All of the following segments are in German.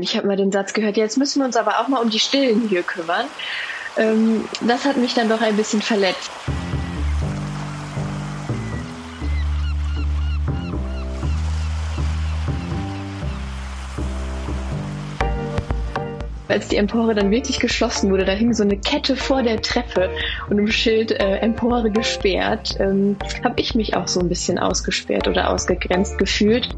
Ich habe mal den Satz gehört, jetzt müssen wir uns aber auch mal um die Stillen hier kümmern. Ähm, das hat mich dann doch ein bisschen verletzt. als die Empore dann wirklich geschlossen wurde, da hing so eine Kette vor der Treppe und im Schild äh, Empore gesperrt, ähm, habe ich mich auch so ein bisschen ausgesperrt oder ausgegrenzt gefühlt.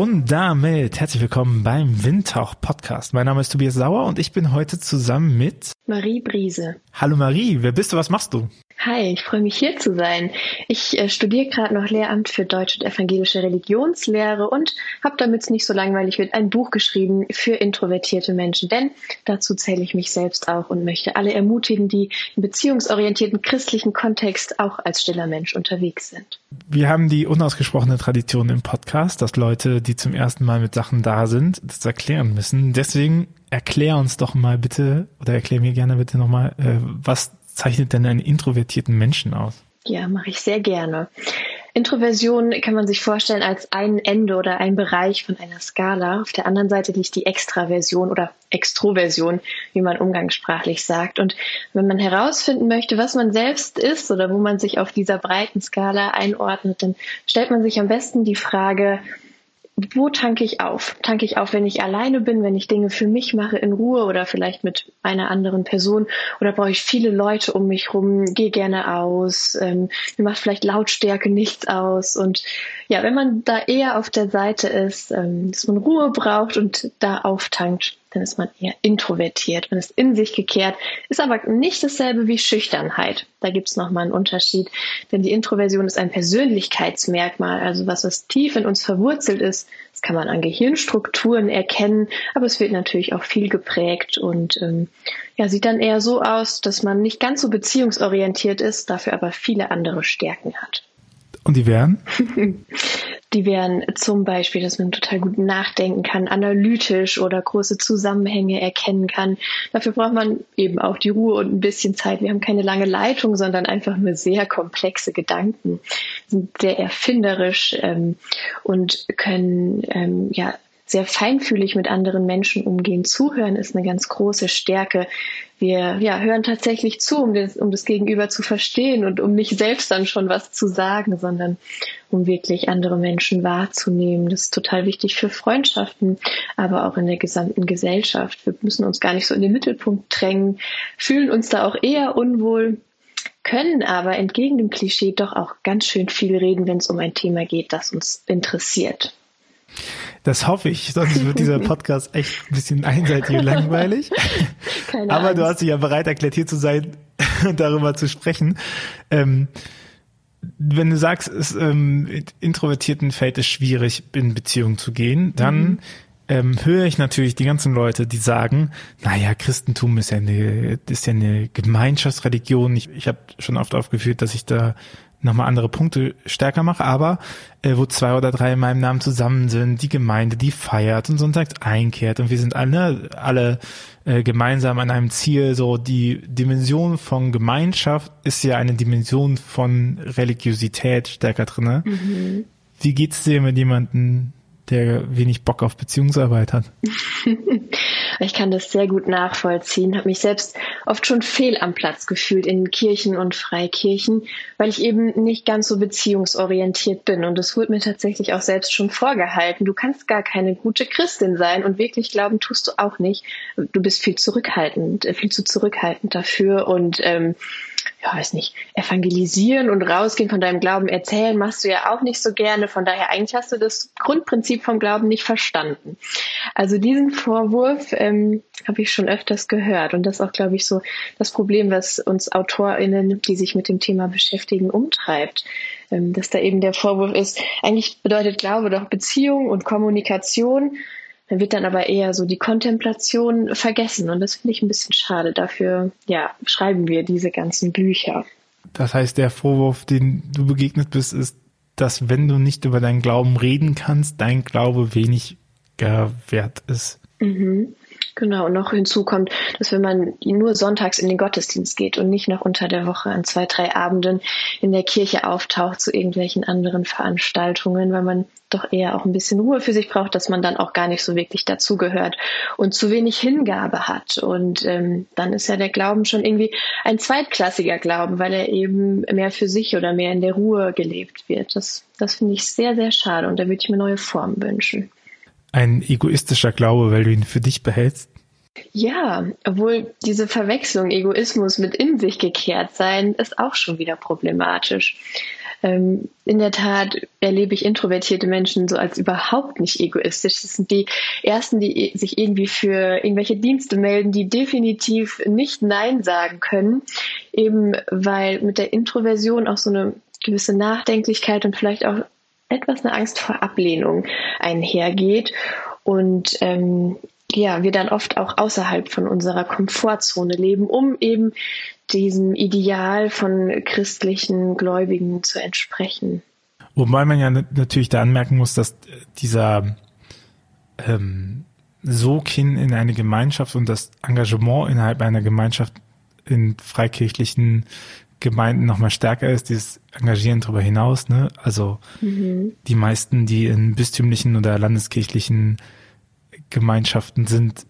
Und damit herzlich willkommen beim Windtauch Podcast. Mein Name ist Tobias Sauer und ich bin heute zusammen mit Marie Briese. Hallo Marie, wer bist du? Was machst du? Hi, ich freue mich hier zu sein. Ich äh, studiere gerade noch Lehramt für Deutsch und evangelische Religionslehre und habe, damit es nicht so langweilig wird, ein Buch geschrieben für introvertierte Menschen. Denn dazu zähle ich mich selbst auch und möchte alle ermutigen, die im beziehungsorientierten christlichen Kontext auch als stiller Mensch unterwegs sind. Wir haben die unausgesprochene Tradition im Podcast, dass Leute, die zum ersten Mal mit Sachen da sind, das erklären müssen. Deswegen erklär uns doch mal bitte oder erklär mir gerne bitte nochmal, äh, was zeichnet denn einen introvertierten Menschen aus? Ja, mache ich sehr gerne. Introversion kann man sich vorstellen als ein Ende oder ein Bereich von einer Skala. Auf der anderen Seite liegt die Extraversion oder Extroversion, wie man umgangssprachlich sagt. Und wenn man herausfinden möchte, was man selbst ist oder wo man sich auf dieser breiten Skala einordnet, dann stellt man sich am besten die Frage, wo tanke ich auf? Tanke ich auf, wenn ich alleine bin, wenn ich Dinge für mich mache in Ruhe oder vielleicht mit einer anderen Person? Oder brauche ich viele Leute um mich rum? Gehe gerne aus. Ähm, mir macht vielleicht Lautstärke nichts aus. Und ja, wenn man da eher auf der Seite ist, ähm, dass man Ruhe braucht und da auftankt, dann ist man eher introvertiert. Man ist in sich gekehrt, ist aber nicht dasselbe wie Schüchternheit. Da gibt es nochmal einen Unterschied, denn die Introversion ist ein Persönlichkeitsmerkmal, also was, was tief in uns verwurzelt ist. Das kann man an Gehirnstrukturen erkennen, aber es wird natürlich auch viel geprägt und ähm, ja, sieht dann eher so aus, dass man nicht ganz so beziehungsorientiert ist, dafür aber viele andere Stärken hat. Und die wären? Die wären zum Beispiel, dass man total gut nachdenken kann, analytisch oder große Zusammenhänge erkennen kann. Dafür braucht man eben auch die Ruhe und ein bisschen Zeit. Wir haben keine lange Leitung, sondern einfach nur sehr komplexe Gedanken, sind sehr erfinderisch ähm, und können ähm, ja sehr feinfühlig mit anderen Menschen umgehen. Zuhören ist eine ganz große Stärke. Wir ja, hören tatsächlich zu, um das, um das Gegenüber zu verstehen und um nicht selbst dann schon was zu sagen, sondern um wirklich andere Menschen wahrzunehmen. Das ist total wichtig für Freundschaften, aber auch in der gesamten Gesellschaft. Wir müssen uns gar nicht so in den Mittelpunkt drängen, fühlen uns da auch eher unwohl, können aber entgegen dem Klischee doch auch ganz schön viel reden, wenn es um ein Thema geht, das uns interessiert. Das hoffe ich, sonst wird dieser Podcast echt ein bisschen einseitig und langweilig. Keine Aber Angst. du hast dich ja bereit erklärt, hier zu sein und darüber zu sprechen. Ähm, wenn du sagst, es ähm, Introvertierten fällt es schwierig, in Beziehung zu gehen, dann mhm. ähm, höre ich natürlich die ganzen Leute, die sagen, naja, Christentum ist ja eine, ist ja eine Gemeinschaftsreligion. Ich, ich habe schon oft aufgeführt, dass ich da nochmal andere Punkte stärker mache, aber äh, wo zwei oder drei in meinem Namen zusammen sind, die Gemeinde, die feiert und sonntags einkehrt und wir sind alle, alle äh, gemeinsam an einem Ziel. So die Dimension von Gemeinschaft ist ja eine Dimension von Religiosität stärker drinne. Mhm. Wie geht's dir mit jemandem, der wenig Bock auf Beziehungsarbeit hat. ich kann das sehr gut nachvollziehen, habe mich selbst oft schon fehl am Platz gefühlt in Kirchen und Freikirchen, weil ich eben nicht ganz so beziehungsorientiert bin. Und es wurde mir tatsächlich auch selbst schon vorgehalten. Du kannst gar keine gute Christin sein und wirklich glauben tust du auch nicht. Du bist viel zurückhaltend, äh, viel zu zurückhaltend dafür und ähm, ja, weiß nicht, evangelisieren und rausgehen von deinem Glauben erzählen, machst du ja auch nicht so gerne. Von daher eigentlich hast du das Grundprinzip vom Glauben nicht verstanden. Also diesen Vorwurf ähm, habe ich schon öfters gehört. Und das ist auch, glaube ich, so das Problem, was uns AutorInnen, die sich mit dem Thema beschäftigen, umtreibt. Ähm, dass da eben der Vorwurf ist, eigentlich bedeutet Glaube doch Beziehung und Kommunikation dann wird dann aber eher so die Kontemplation vergessen. Und das finde ich ein bisschen schade. Dafür, ja, schreiben wir diese ganzen Bücher. Das heißt, der Vorwurf, den du begegnet bist, ist, dass wenn du nicht über deinen Glauben reden kannst, dein Glaube wenig wert ist. Mhm. Genau, und noch hinzu kommt, dass wenn man nur sonntags in den Gottesdienst geht und nicht noch unter der Woche an zwei, drei Abenden in der Kirche auftaucht zu irgendwelchen anderen Veranstaltungen, weil man doch eher auch ein bisschen Ruhe für sich braucht, dass man dann auch gar nicht so wirklich dazugehört und zu wenig Hingabe hat. Und ähm, dann ist ja der Glauben schon irgendwie ein zweitklassiger Glauben, weil er eben mehr für sich oder mehr in der Ruhe gelebt wird. Das, das finde ich sehr, sehr schade und da würde ich mir neue Formen wünschen ein egoistischer Glaube, weil du ihn für dich behältst? Ja, obwohl diese Verwechslung Egoismus mit in sich gekehrt sein ist auch schon wieder problematisch. Ähm, in der Tat erlebe ich introvertierte Menschen so als überhaupt nicht egoistisch. Das sind die ersten, die sich irgendwie für irgendwelche Dienste melden, die definitiv nicht Nein sagen können, eben weil mit der Introversion auch so eine gewisse Nachdenklichkeit und vielleicht auch etwas eine Angst vor Ablehnung einhergeht und ähm, ja, wir dann oft auch außerhalb von unserer Komfortzone leben, um eben diesem Ideal von christlichen Gläubigen zu entsprechen. Wobei man ja natürlich da anmerken muss, dass dieser ähm, Sog hin in eine Gemeinschaft und das Engagement innerhalb einer Gemeinschaft in freikirchlichen Gemeinden noch mal stärker ist, dieses Engagieren darüber hinaus. Ne? Also mhm. die meisten, die in bistümlichen oder landeskirchlichen Gemeinschaften sind,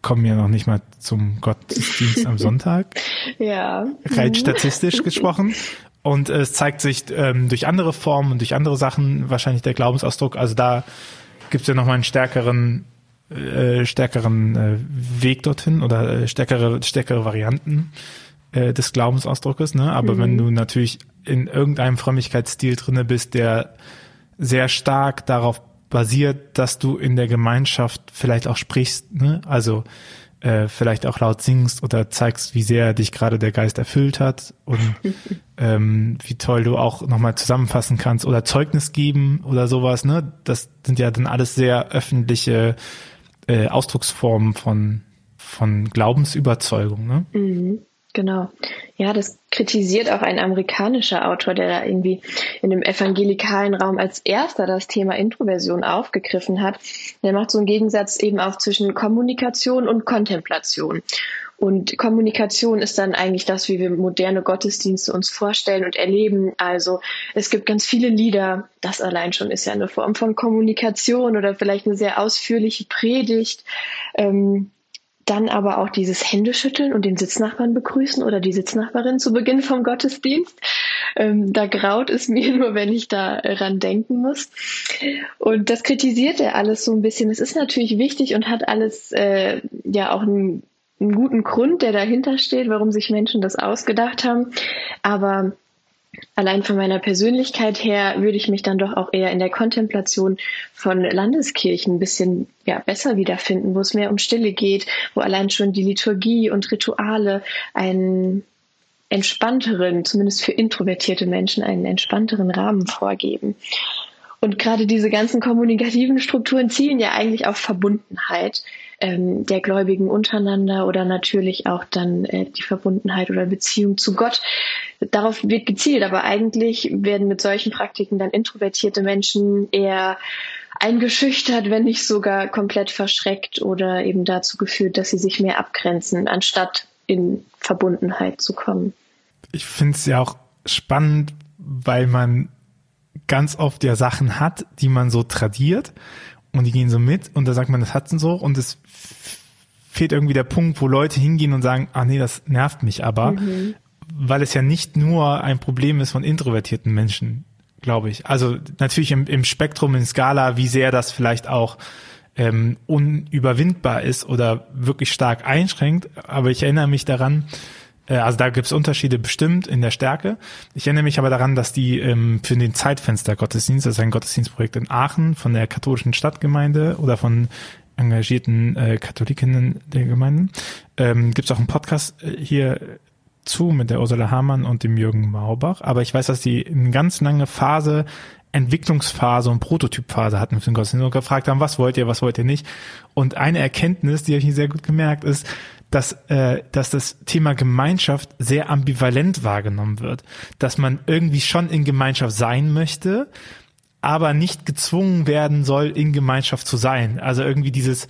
kommen ja noch nicht mal zum Gottesdienst am Sonntag. Ja. Rein mhm. statistisch gesprochen. Und es zeigt sich ähm, durch andere Formen und durch andere Sachen wahrscheinlich der Glaubensausdruck. Also da gibt es ja nochmal einen stärkeren, äh, stärkeren äh, Weg dorthin oder äh, stärkere, stärkere Varianten äh, des Glaubensausdruckes, ne? Aber mhm. wenn du natürlich in irgendeinem Frömmigkeitsstil drinne bist, der sehr stark darauf basiert, dass du in der Gemeinschaft vielleicht auch sprichst, ne? Also äh, vielleicht auch laut singst oder zeigst, wie sehr dich gerade der Geist erfüllt hat und ähm, wie toll du auch nochmal zusammenfassen kannst oder Zeugnis geben oder sowas, ne? Das sind ja dann alles sehr öffentliche äh, Ausdrucksformen von von Glaubensüberzeugung, ne? Mhm. Genau. Ja, das kritisiert auch ein amerikanischer Autor, der da irgendwie in dem evangelikalen Raum als erster das Thema Introversion aufgegriffen hat. Der macht so einen Gegensatz eben auch zwischen Kommunikation und Kontemplation. Und Kommunikation ist dann eigentlich das, wie wir moderne Gottesdienste uns vorstellen und erleben. Also es gibt ganz viele Lieder, das allein schon ist ja eine Form von Kommunikation oder vielleicht eine sehr ausführliche Predigt. Ähm, dann aber auch dieses Händeschütteln und den Sitznachbarn begrüßen oder die Sitznachbarin zu Beginn vom Gottesdienst. Ähm, da graut es mir nur, wenn ich daran denken muss. Und das kritisiert er alles so ein bisschen. Es ist natürlich wichtig und hat alles äh, ja auch einen, einen guten Grund, der dahinter steht, warum sich Menschen das ausgedacht haben. Aber allein von meiner Persönlichkeit her würde ich mich dann doch auch eher in der Kontemplation von Landeskirchen ein bisschen ja, besser wiederfinden, wo es mehr um Stille geht, wo allein schon die Liturgie und Rituale einen entspannteren, zumindest für introvertierte Menschen, einen entspannteren Rahmen vorgeben. Und gerade diese ganzen kommunikativen Strukturen zielen ja eigentlich auf Verbundenheit ähm, der Gläubigen untereinander oder natürlich auch dann äh, die Verbundenheit oder Beziehung zu Gott. Darauf wird gezielt, aber eigentlich werden mit solchen Praktiken dann introvertierte Menschen eher eingeschüchtert, wenn nicht sogar komplett verschreckt oder eben dazu geführt, dass sie sich mehr abgrenzen, anstatt in Verbundenheit zu kommen. Ich finde es ja auch spannend, weil man ganz oft ja Sachen hat, die man so tradiert und die gehen so mit und da sagt man, das hat so und es fehlt irgendwie der Punkt, wo Leute hingehen und sagen, ah nee, das nervt mich aber, mhm. weil es ja nicht nur ein Problem ist von introvertierten Menschen, glaube ich. Also natürlich im, im Spektrum, in Skala, wie sehr das vielleicht auch ähm, unüberwindbar ist oder wirklich stark einschränkt. Aber ich erinnere mich daran, also da gibt's Unterschiede bestimmt in der Stärke. Ich erinnere mich aber daran, dass die ähm, für den Zeitfenster Gottesdienst, das ist ein Gottesdienstprojekt in Aachen von der katholischen Stadtgemeinde oder von engagierten äh, Katholikinnen der Gemeinden, ähm, gibt auch einen Podcast äh, hier zu mit der Ursula Hamann und dem Jürgen Maubach. Aber ich weiß, dass die eine ganz lange Phase Entwicklungsphase und Prototypphase hatten für den Gottesdienst und gefragt haben, was wollt ihr, was wollt ihr nicht. Und eine Erkenntnis, die habe ich sehr gut gemerkt, ist, dass, äh, dass das Thema Gemeinschaft sehr ambivalent wahrgenommen wird. Dass man irgendwie schon in Gemeinschaft sein möchte, aber nicht gezwungen werden soll, in Gemeinschaft zu sein. Also irgendwie dieses,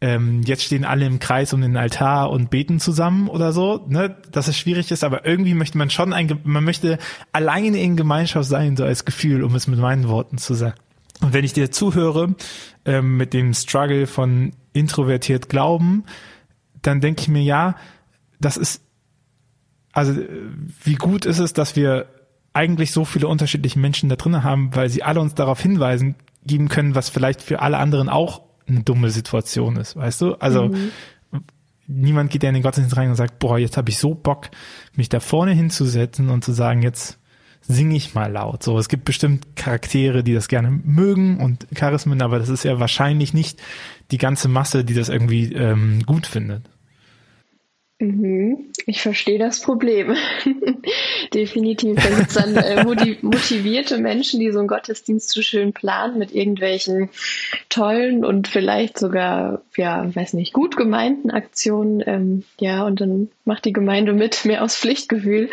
ähm, jetzt stehen alle im Kreis um den Altar und beten zusammen oder so, ne, dass es schwierig ist, aber irgendwie möchte man schon ein, man möchte alleine in Gemeinschaft sein, so als Gefühl, um es mit meinen Worten zu sagen. Und wenn ich dir zuhöre, ähm, mit dem Struggle von introvertiert glauben, dann denke ich mir, ja, das ist, also wie gut ist es, dass wir eigentlich so viele unterschiedliche Menschen da drin haben, weil sie alle uns darauf hinweisen geben können, was vielleicht für alle anderen auch eine dumme Situation ist, weißt du? Also mhm. niemand geht ja in den Gottesdienst rein und sagt, boah, jetzt habe ich so Bock, mich da vorne hinzusetzen und zu sagen, jetzt singe ich mal laut. So, es gibt bestimmt Charaktere, die das gerne mögen und Charismen, aber das ist ja wahrscheinlich nicht die ganze Masse, die das irgendwie ähm, gut findet. Mhm. Ich verstehe das Problem. Definitiv. Gibt es dann äh, motivierte Menschen, die so einen Gottesdienst zu schön planen mit irgendwelchen tollen und vielleicht sogar, ja, weiß nicht, gut gemeinten Aktionen. Ähm, ja, und dann macht die Gemeinde mit, mehr aus Pflichtgefühl,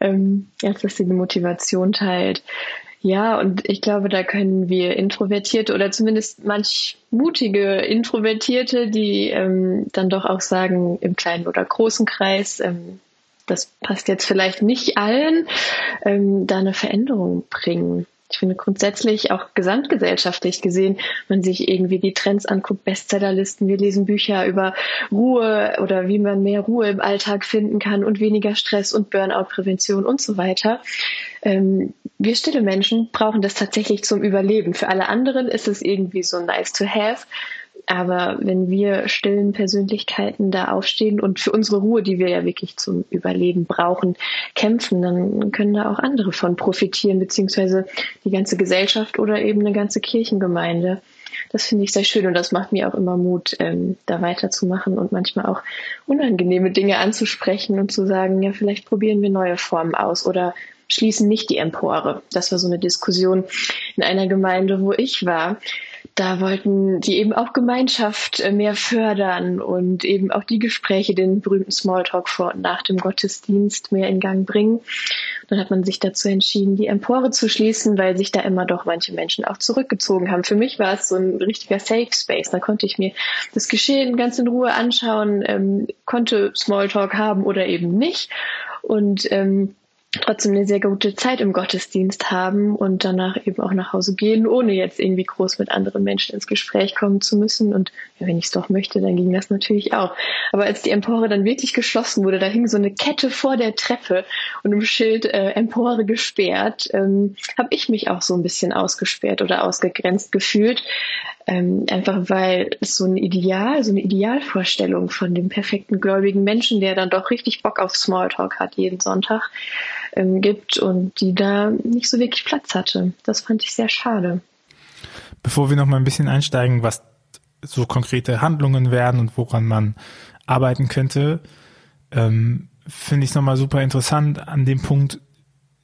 ähm, als dass sie die Motivation teilt. Ja, und ich glaube, da können wir Introvertierte oder zumindest manch mutige Introvertierte, die ähm, dann doch auch sagen, im kleinen oder großen Kreis, ähm, das passt jetzt vielleicht nicht allen, ähm, da eine Veränderung bringen ich finde grundsätzlich auch gesamtgesellschaftlich gesehen, man sich irgendwie die Trends anguckt, Bestsellerlisten, wir lesen Bücher über Ruhe oder wie man mehr Ruhe im Alltag finden kann und weniger Stress und Burnout-Prävention und so weiter. Ähm, wir stille Menschen brauchen das tatsächlich zum Überleben. Für alle anderen ist es irgendwie so nice to have. Aber wenn wir stillen Persönlichkeiten da aufstehen und für unsere Ruhe, die wir ja wirklich zum Überleben brauchen, kämpfen, dann können da auch andere von profitieren, beziehungsweise die ganze Gesellschaft oder eben eine ganze Kirchengemeinde. Das finde ich sehr schön und das macht mir auch immer Mut, ähm, da weiterzumachen und manchmal auch unangenehme Dinge anzusprechen und zu sagen, ja, vielleicht probieren wir neue Formen aus oder schließen nicht die Empore. Das war so eine Diskussion in einer Gemeinde, wo ich war da wollten die eben auch Gemeinschaft äh, mehr fördern und eben auch die Gespräche, den berühmten Smalltalk vor und nach dem Gottesdienst mehr in Gang bringen. Dann hat man sich dazu entschieden, die Empore zu schließen, weil sich da immer doch manche Menschen auch zurückgezogen haben. Für mich war es so ein richtiger Safe Space. Da konnte ich mir das Geschehen ganz in Ruhe anschauen, ähm, konnte Smalltalk haben oder eben nicht. Und ähm, trotzdem eine sehr gute Zeit im Gottesdienst haben und danach eben auch nach Hause gehen, ohne jetzt irgendwie groß mit anderen Menschen ins Gespräch kommen zu müssen. Und ja, wenn ich es doch möchte, dann ging das natürlich auch. Aber als die Empore dann wirklich geschlossen wurde, da hing so eine Kette vor der Treppe und im Schild äh, Empore gesperrt, ähm, habe ich mich auch so ein bisschen ausgesperrt oder ausgegrenzt gefühlt. Ähm, einfach weil es so ein Ideal, so eine Idealvorstellung von dem perfekten gläubigen Menschen, der dann doch richtig Bock auf Smalltalk hat jeden Sonntag, ähm, gibt und die da nicht so wirklich Platz hatte. Das fand ich sehr schade. Bevor wir noch mal ein bisschen einsteigen, was so konkrete Handlungen werden und woran man arbeiten könnte, ähm, finde ich es nochmal super interessant an dem Punkt,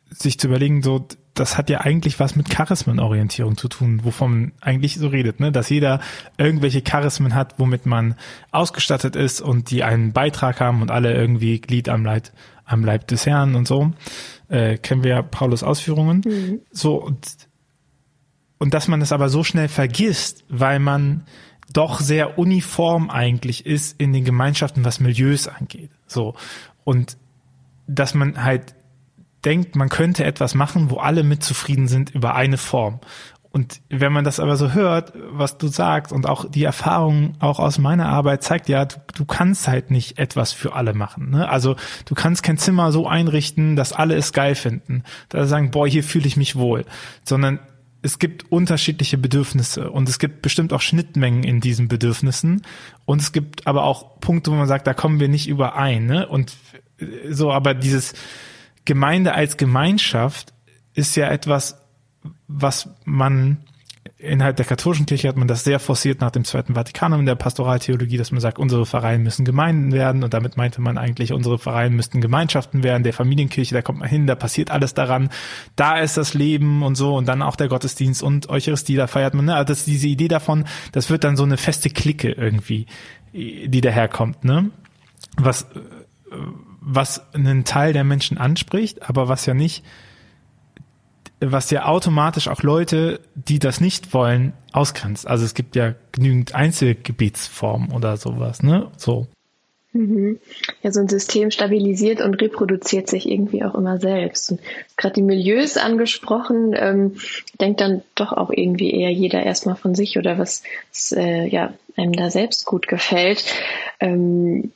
sich zu überlegen, so, das hat ja eigentlich was mit Charismenorientierung zu tun, wovon man eigentlich so redet, ne? Dass jeder irgendwelche Charismen hat, womit man ausgestattet ist und die einen Beitrag haben und alle irgendwie Glied am Leib, am Leib des Herrn und so. Äh, kennen wir ja Paulus Ausführungen. Mhm. So, und, und dass man das aber so schnell vergisst, weil man doch sehr uniform eigentlich ist in den Gemeinschaften, was Milieus angeht. So. Und dass man halt denkt, man könnte etwas machen, wo alle mit zufrieden sind über eine Form. Und wenn man das aber so hört, was du sagst und auch die Erfahrung auch aus meiner Arbeit zeigt ja, du, du kannst halt nicht etwas für alle machen. Ne? Also du kannst kein Zimmer so einrichten, dass alle es geil finden, da sagen, boah, hier fühle ich mich wohl, sondern es gibt unterschiedliche Bedürfnisse und es gibt bestimmt auch Schnittmengen in diesen Bedürfnissen und es gibt aber auch Punkte, wo man sagt, da kommen wir nicht überein. Ne? Und so, aber dieses Gemeinde als Gemeinschaft ist ja etwas, was man innerhalb der katholischen Kirche hat man das sehr forciert nach dem Zweiten Vatikanum in der Pastoraltheologie, dass man sagt, unsere Vereine müssen Gemeinden werden und damit meinte man eigentlich, unsere Vereine müssten Gemeinschaften werden, der Familienkirche, da kommt man hin, da passiert alles daran, da ist das Leben und so und dann auch der Gottesdienst und Eucharistie, da feiert man, ne? Also das, diese Idee davon, das wird dann so eine feste Clique irgendwie, die daherkommt, ne? Was was einen Teil der Menschen anspricht, aber was ja nicht was ja automatisch auch Leute, die das nicht wollen, ausgrenzt. Also es gibt ja genügend Einzelgebetsformen oder sowas, ne? So. Mhm. Ja, so ein System stabilisiert und reproduziert sich irgendwie auch immer selbst. Gerade die Milieus angesprochen, ähm, denkt dann doch auch irgendwie eher jeder erstmal von sich oder was, was äh, ja, einem da selbst gut gefällt. Ähm,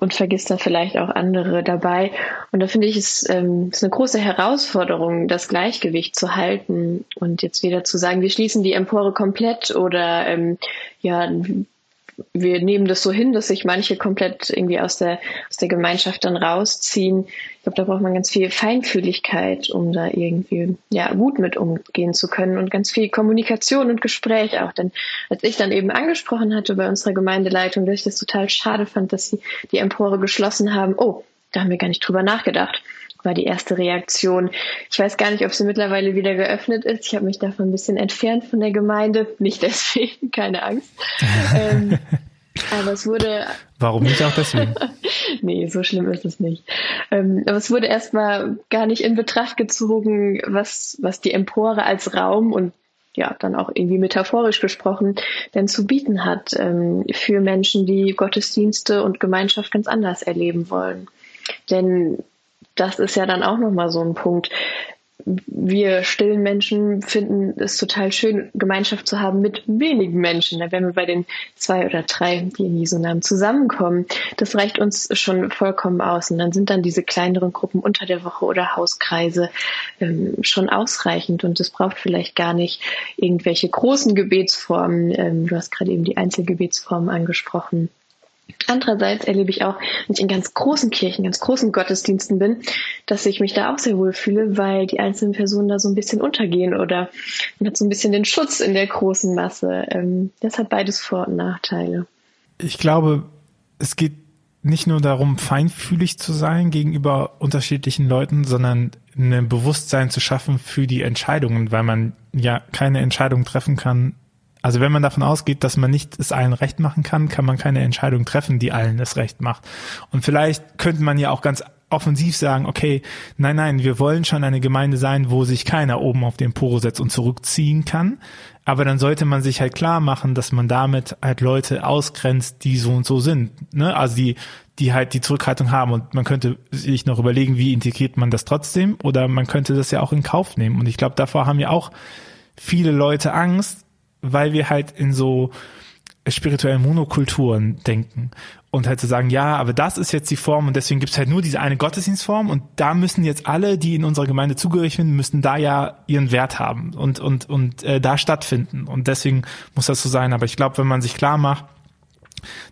und vergisst da vielleicht auch andere dabei. Und da finde ich es ähm, ist eine große Herausforderung, das Gleichgewicht zu halten und jetzt wieder zu sagen, wir schließen die Empore komplett oder ähm, ja, wir nehmen das so hin, dass sich manche komplett irgendwie aus der, aus der Gemeinschaft dann rausziehen. Ich glaube, da braucht man ganz viel Feinfühligkeit, um da irgendwie ja gut mit umgehen zu können und ganz viel Kommunikation und Gespräch auch. Denn als ich dann eben angesprochen hatte bei unserer Gemeindeleitung, dass ich das total schade fand, dass sie die Empore geschlossen haben, oh, da haben wir gar nicht drüber nachgedacht war die erste Reaktion. Ich weiß gar nicht, ob sie mittlerweile wieder geöffnet ist. Ich habe mich davon ein bisschen entfernt von der Gemeinde. Nicht deswegen, keine Angst. ähm, aber es wurde. Warum nicht auch deswegen? nee, so schlimm ist es nicht. Ähm, aber es wurde erstmal gar nicht in Betracht gezogen, was, was die Empore als Raum und ja, dann auch irgendwie metaphorisch gesprochen, denn zu bieten hat ähm, für Menschen, die Gottesdienste und Gemeinschaft ganz anders erleben wollen. Denn das ist ja dann auch nochmal so ein Punkt. Wir stillen Menschen finden es total schön, Gemeinschaft zu haben mit wenigen Menschen. Da werden wir bei den zwei oder drei, die in Jesu Namen zusammenkommen. Das reicht uns schon vollkommen aus. Und dann sind dann diese kleineren Gruppen unter der Woche oder Hauskreise ähm, schon ausreichend. Und es braucht vielleicht gar nicht irgendwelche großen Gebetsformen. Ähm, du hast gerade eben die Einzelgebetsformen angesprochen. Andererseits erlebe ich auch, wenn ich in ganz großen Kirchen, ganz großen Gottesdiensten bin, dass ich mich da auch sehr wohl fühle, weil die einzelnen Personen da so ein bisschen untergehen oder man hat so ein bisschen den Schutz in der großen Masse. Ähm, das hat beides Vor- und Nachteile. Ich glaube, es geht nicht nur darum, feinfühlig zu sein gegenüber unterschiedlichen Leuten, sondern ein Bewusstsein zu schaffen für die Entscheidungen, weil man ja keine Entscheidung treffen kann, also wenn man davon ausgeht, dass man nicht es allen recht machen kann, kann man keine Entscheidung treffen, die allen es recht macht. Und vielleicht könnte man ja auch ganz offensiv sagen, okay, nein, nein, wir wollen schon eine Gemeinde sein, wo sich keiner oben auf den Poro setzt und zurückziehen kann. Aber dann sollte man sich halt klar machen, dass man damit halt Leute ausgrenzt, die so und so sind. Ne? Also die, die halt die Zurückhaltung haben. Und man könnte sich noch überlegen, wie integriert man das trotzdem? Oder man könnte das ja auch in Kauf nehmen. Und ich glaube, davor haben ja auch viele Leute Angst, weil wir halt in so spirituellen Monokulturen denken und halt zu so sagen, ja, aber das ist jetzt die Form und deswegen gibt es halt nur diese eine Gottesdienstform und da müssen jetzt alle, die in unserer Gemeinde zugehörig sind, müssen da ja ihren Wert haben und und und äh, da stattfinden und deswegen muss das so sein. Aber ich glaube, wenn man sich klar macht,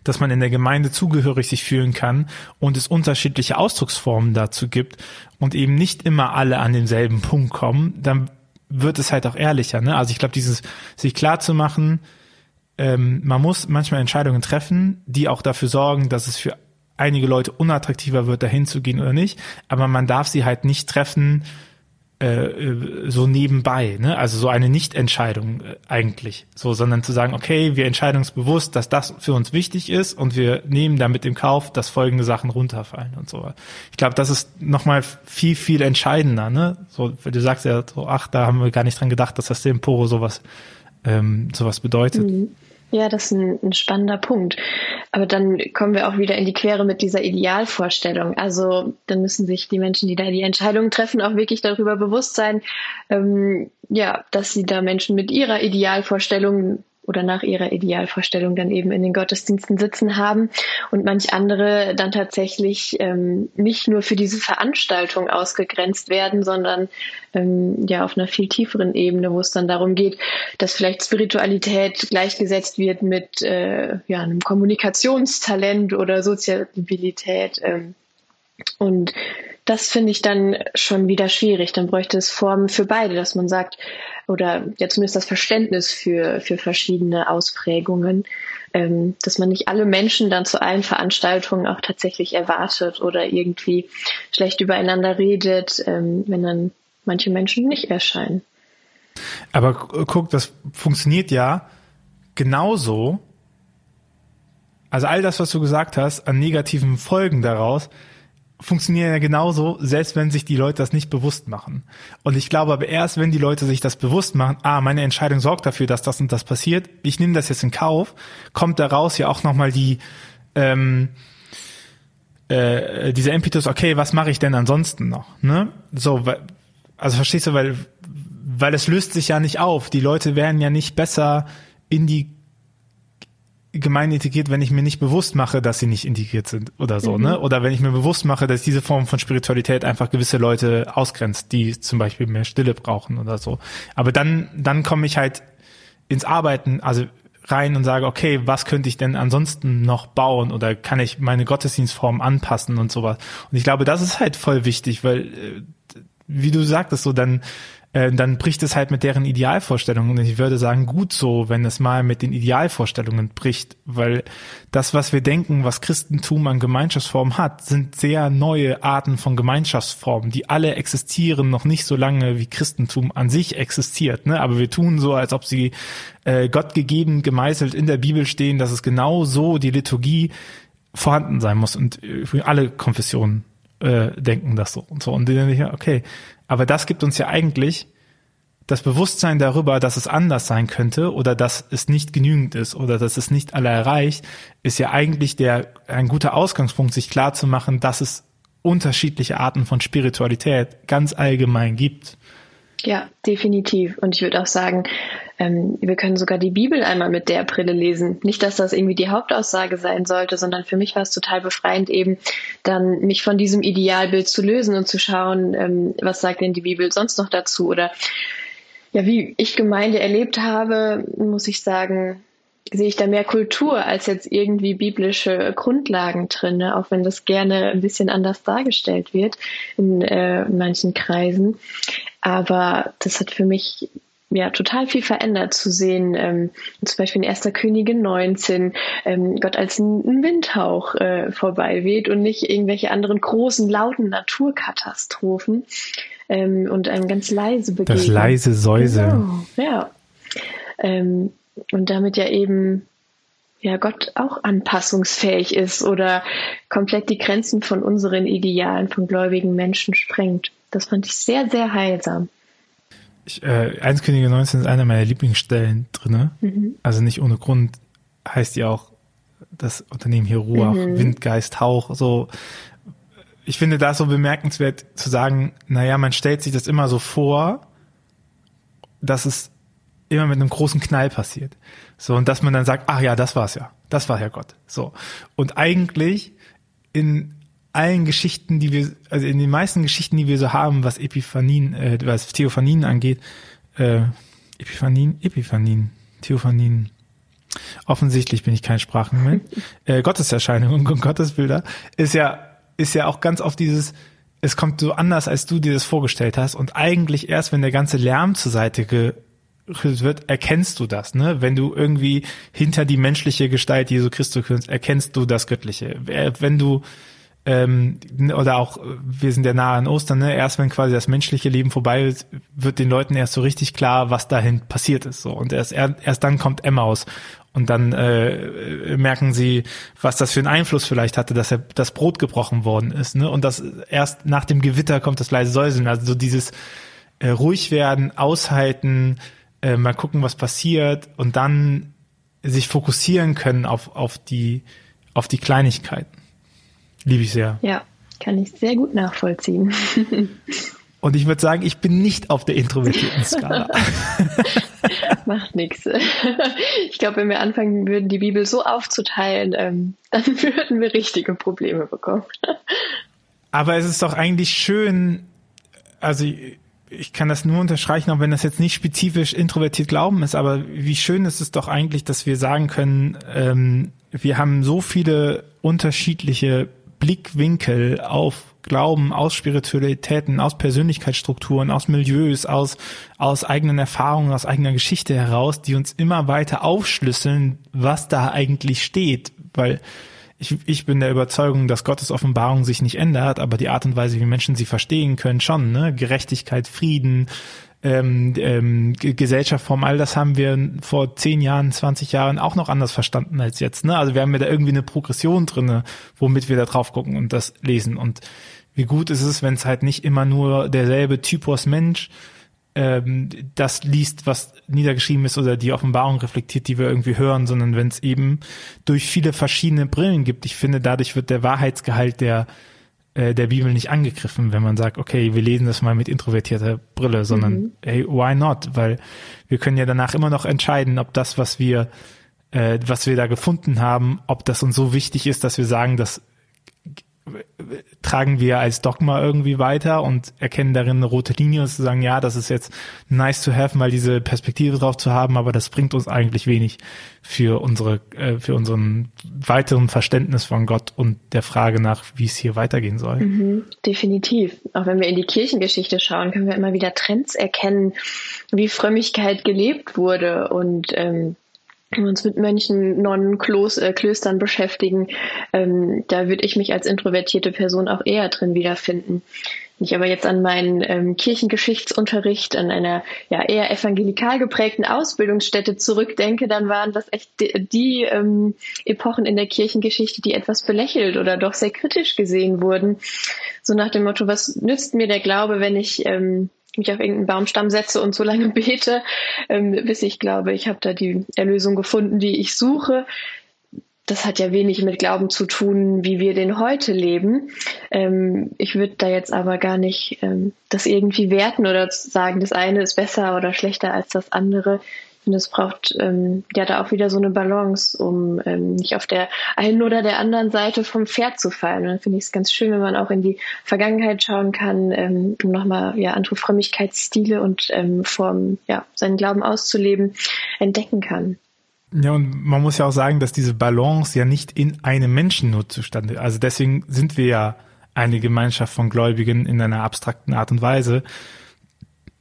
dass man in der Gemeinde zugehörig sich fühlen kann und es unterschiedliche Ausdrucksformen dazu gibt und eben nicht immer alle an denselben Punkt kommen, dann wird es halt auch ehrlicher. Ne? Also ich glaube, dieses sich klar zu machen, ähm, man muss manchmal Entscheidungen treffen, die auch dafür sorgen, dass es für einige Leute unattraktiver wird, dahin zu gehen oder nicht. Aber man darf sie halt nicht treffen, äh, so nebenbei, ne? Also so eine Nichtentscheidung äh, eigentlich, so, sondern zu sagen, okay, wir entscheiden uns bewusst, dass das für uns wichtig ist und wir nehmen damit im Kauf, dass folgende Sachen runterfallen und so. Ich glaube, das ist nochmal viel viel entscheidender, ne? So, du sagst ja so, ach, da haben wir gar nicht dran gedacht, dass das dem Poro sowas ähm, sowas bedeutet. Mhm. Ja, das ist ein, ein, spannender Punkt. Aber dann kommen wir auch wieder in die Quere mit dieser Idealvorstellung. Also dann müssen sich die Menschen, die da die Entscheidungen treffen, auch wirklich darüber bewusst sein, ähm, ja, dass sie da Menschen mit ihrer Idealvorstellung oder nach ihrer Idealvorstellung dann eben in den Gottesdiensten sitzen haben und manch andere dann tatsächlich ähm, nicht nur für diese Veranstaltung ausgegrenzt werden, sondern ähm, ja auf einer viel tieferen Ebene, wo es dann darum geht, dass vielleicht Spiritualität gleichgesetzt wird mit äh, ja, einem Kommunikationstalent oder Soziabilität. Ähm, und das finde ich dann schon wieder schwierig. Dann bräuchte es Formen für beide, dass man sagt, oder ja zumindest das Verständnis für, für verschiedene Ausprägungen, ähm, dass man nicht alle Menschen dann zu allen Veranstaltungen auch tatsächlich erwartet oder irgendwie schlecht übereinander redet, ähm, wenn dann manche Menschen nicht erscheinen. Aber guck, das funktioniert ja genauso. Also all das, was du gesagt hast, an negativen Folgen daraus, funktionieren ja genauso, selbst wenn sich die Leute das nicht bewusst machen. Und ich glaube aber erst, wenn die Leute sich das bewusst machen, ah, meine Entscheidung sorgt dafür, dass das und das passiert, ich nehme das jetzt in Kauf, kommt daraus ja auch nochmal die, ähm, äh, dieser Impetus, okay, was mache ich denn ansonsten noch? Ne? So, also verstehst du, weil, weil es löst sich ja nicht auf. Die Leute werden ja nicht besser in die Gemeinde integriert, wenn ich mir nicht bewusst mache, dass sie nicht integriert sind oder so, mhm. ne? Oder wenn ich mir bewusst mache, dass diese Form von Spiritualität einfach gewisse Leute ausgrenzt, die zum Beispiel mehr Stille brauchen oder so. Aber dann, dann komme ich halt ins Arbeiten, also rein und sage, okay, was könnte ich denn ansonsten noch bauen oder kann ich meine Gottesdienstform anpassen und sowas. Und ich glaube, das ist halt voll wichtig, weil, äh, wie du sagtest, so dann äh, dann bricht es halt mit deren Idealvorstellungen. Und ich würde sagen, gut so, wenn es mal mit den Idealvorstellungen bricht, weil das, was wir denken, was Christentum an Gemeinschaftsformen hat, sind sehr neue Arten von Gemeinschaftsformen, die alle existieren noch nicht so lange, wie Christentum an sich existiert. Ne? Aber wir tun so, als ob sie äh, Gott gegeben, gemeißelt in der Bibel stehen, dass es genau so die Liturgie vorhanden sein muss und für alle Konfessionen äh, denken das so und so. Und dann denke ich, okay, aber das gibt uns ja eigentlich das Bewusstsein darüber, dass es anders sein könnte oder dass es nicht genügend ist oder dass es nicht alle erreicht, ist ja eigentlich der, ein guter Ausgangspunkt, sich klar zu machen, dass es unterschiedliche Arten von Spiritualität ganz allgemein gibt. Ja, definitiv. Und ich würde auch sagen, ähm, wir können sogar die Bibel einmal mit der Brille lesen. Nicht, dass das irgendwie die Hauptaussage sein sollte, sondern für mich war es total befreiend, eben dann mich von diesem Idealbild zu lösen und zu schauen, ähm, was sagt denn die Bibel sonst noch dazu? Oder ja, wie ich Gemeinde erlebt habe, muss ich sagen, sehe ich da mehr Kultur als jetzt irgendwie biblische Grundlagen drin, ne? auch wenn das gerne ein bisschen anders dargestellt wird in, äh, in manchen Kreisen. Aber das hat für mich ja total viel verändert zu sehen. Ähm, zum Beispiel in 1. Könige 19 ähm, Gott als ein, Windhauch äh, vorbei weht und nicht irgendwelche anderen großen, lauten Naturkatastrophen ähm, und einem ganz leise begegnet. Das leise Säuseln. Genau, ja. Ähm, und damit ja eben ja Gott auch anpassungsfähig ist oder komplett die Grenzen von unseren Idealen von gläubigen Menschen sprengt. Das fand ich sehr, sehr heilsam. Ich, äh, 1 Könige 19 ist einer meiner Lieblingsstellen drinne. Mhm. Also nicht ohne Grund heißt die auch das Unternehmen hier Ruach, mhm. Windgeist, Hauch, so. Ich finde das so bemerkenswert zu sagen, naja, man stellt sich das immer so vor, dass es immer mit einem großen Knall passiert. So, und dass man dann sagt, ach ja, das war's ja. Das war ja Gott. So. Und eigentlich in allen Geschichten, die wir, also in den meisten Geschichten, die wir so haben, was Epiphanien, äh, was Theophanien angeht, äh, Epiphanien, Epiphanien, Theophanien. Offensichtlich bin ich kein Sprachenmensch. äh, Gotteserscheinungen und Gottesbilder ist ja, ist ja auch ganz oft dieses, es kommt so anders, als du dir das vorgestellt hast und eigentlich erst, wenn der ganze Lärm zur Seite gerührt wird, erkennst du das, ne? Wenn du irgendwie hinter die menschliche Gestalt Jesu Christus kommst, erkennst du das Göttliche. Wenn du ähm, oder auch, wir sind ja nahe an Ostern, ne? erst wenn quasi das menschliche Leben vorbei ist, wird den Leuten erst so richtig klar, was dahin passiert ist. So. Und erst, erst dann kommt Emmaus. Und dann äh, merken sie, was das für einen Einfluss vielleicht hatte, dass er das Brot gebrochen worden ist. Ne? Und das erst nach dem Gewitter kommt das leise Säuseln. Also so dieses äh, ruhig werden, aushalten, äh, mal gucken, was passiert und dann sich fokussieren können auf, auf die auf die Kleinigkeiten. Liebe ich sehr. Ja, kann ich sehr gut nachvollziehen. Und ich würde sagen, ich bin nicht auf der introvertierten Skala. Macht nichts. Ich glaube, wenn wir anfangen würden, die Bibel so aufzuteilen, ähm, dann würden wir richtige Probleme bekommen. Aber es ist doch eigentlich schön, also ich kann das nur unterstreichen, auch wenn das jetzt nicht spezifisch introvertiert Glauben ist, aber wie schön ist es doch eigentlich, dass wir sagen können, ähm, wir haben so viele unterschiedliche Blickwinkel auf Glauben, aus Spiritualitäten, aus Persönlichkeitsstrukturen, aus Milieus, aus, aus eigenen Erfahrungen, aus eigener Geschichte heraus, die uns immer weiter aufschlüsseln, was da eigentlich steht. Weil ich, ich bin der Überzeugung, dass Gottes Offenbarung sich nicht ändert, aber die Art und Weise, wie Menschen sie verstehen können, schon. Ne? Gerechtigkeit, Frieden, ähm, ähm, Gesellschaftsform, all das haben wir vor zehn Jahren, 20 Jahren auch noch anders verstanden als jetzt. Ne? Also wir haben ja da irgendwie eine Progression drinne, womit wir da drauf gucken und das lesen. Und wie gut ist es, wenn es halt nicht immer nur derselbe Typus Mensch ähm, das liest, was niedergeschrieben ist oder die Offenbarung reflektiert, die wir irgendwie hören, sondern wenn es eben durch viele verschiedene Brillen gibt. Ich finde, dadurch wird der Wahrheitsgehalt der äh, der Bibel nicht angegriffen, wenn man sagt, okay, wir lesen das mal mit introvertierter Brille, sondern mhm. hey, why not? Weil wir können ja danach immer noch entscheiden, ob das, was wir äh, was wir da gefunden haben, ob das uns so wichtig ist, dass wir sagen, dass tragen wir als Dogma irgendwie weiter und erkennen darin eine rote Linie und zu sagen, ja, das ist jetzt nice to have, mal diese Perspektive drauf zu haben, aber das bringt uns eigentlich wenig für unsere, äh, für unseren weiteren Verständnis von Gott und der Frage nach, wie es hier weitergehen soll. Mhm, definitiv. Auch wenn wir in die Kirchengeschichte schauen, können wir immer wieder Trends erkennen, wie Frömmigkeit gelebt wurde und ähm, uns mit Mönchen, Nonnen, Klos, äh, Klöstern beschäftigen, ähm, da würde ich mich als introvertierte Person auch eher drin wiederfinden. Wenn ich aber jetzt an meinen ähm, Kirchengeschichtsunterricht an einer ja eher evangelikal geprägten Ausbildungsstätte zurückdenke, dann waren das echt die, die ähm, Epochen in der Kirchengeschichte, die etwas belächelt oder doch sehr kritisch gesehen wurden. So nach dem Motto, was nützt mir der Glaube, wenn ich ähm, mich auf irgendeinen Baumstamm setze und so lange bete, ähm, bis ich glaube, ich habe da die Erlösung gefunden, die ich suche. Das hat ja wenig mit Glauben zu tun, wie wir den heute leben. Ähm, ich würde da jetzt aber gar nicht ähm, das irgendwie werten oder sagen, das eine ist besser oder schlechter als das andere. Und es braucht ähm, ja da auch wieder so eine Balance, um ähm, nicht auf der einen oder der anderen Seite vom Pferd zu fallen. Und dann finde ich es ganz schön, wenn man auch in die Vergangenheit schauen kann, ähm, um nochmal ja andere Frömmigkeitsstile und ähm, Formen, ja, seinen Glauben auszuleben, entdecken kann. Ja, und man muss ja auch sagen, dass diese Balance ja nicht in einem Menschen nur zustande, also deswegen sind wir ja eine Gemeinschaft von Gläubigen in einer abstrakten Art und Weise,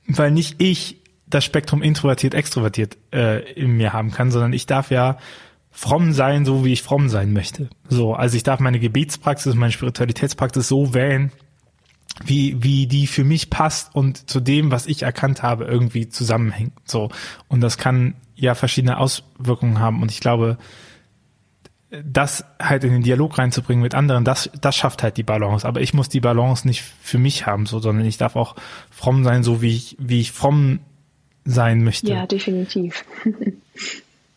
weil nicht ich das Spektrum introvertiert, extrovertiert äh, in mir haben kann, sondern ich darf ja fromm sein, so wie ich fromm sein möchte. So, also ich darf meine Gebetspraxis, meine Spiritualitätspraxis so wählen, wie, wie die für mich passt und zu dem, was ich erkannt habe, irgendwie zusammenhängt. So. Und das kann ja verschiedene Auswirkungen haben. Und ich glaube, das halt in den Dialog reinzubringen mit anderen, das, das schafft halt die Balance. Aber ich muss die Balance nicht für mich haben, so, sondern ich darf auch fromm sein, so wie ich, wie ich fromm sein möchte. Ja, definitiv.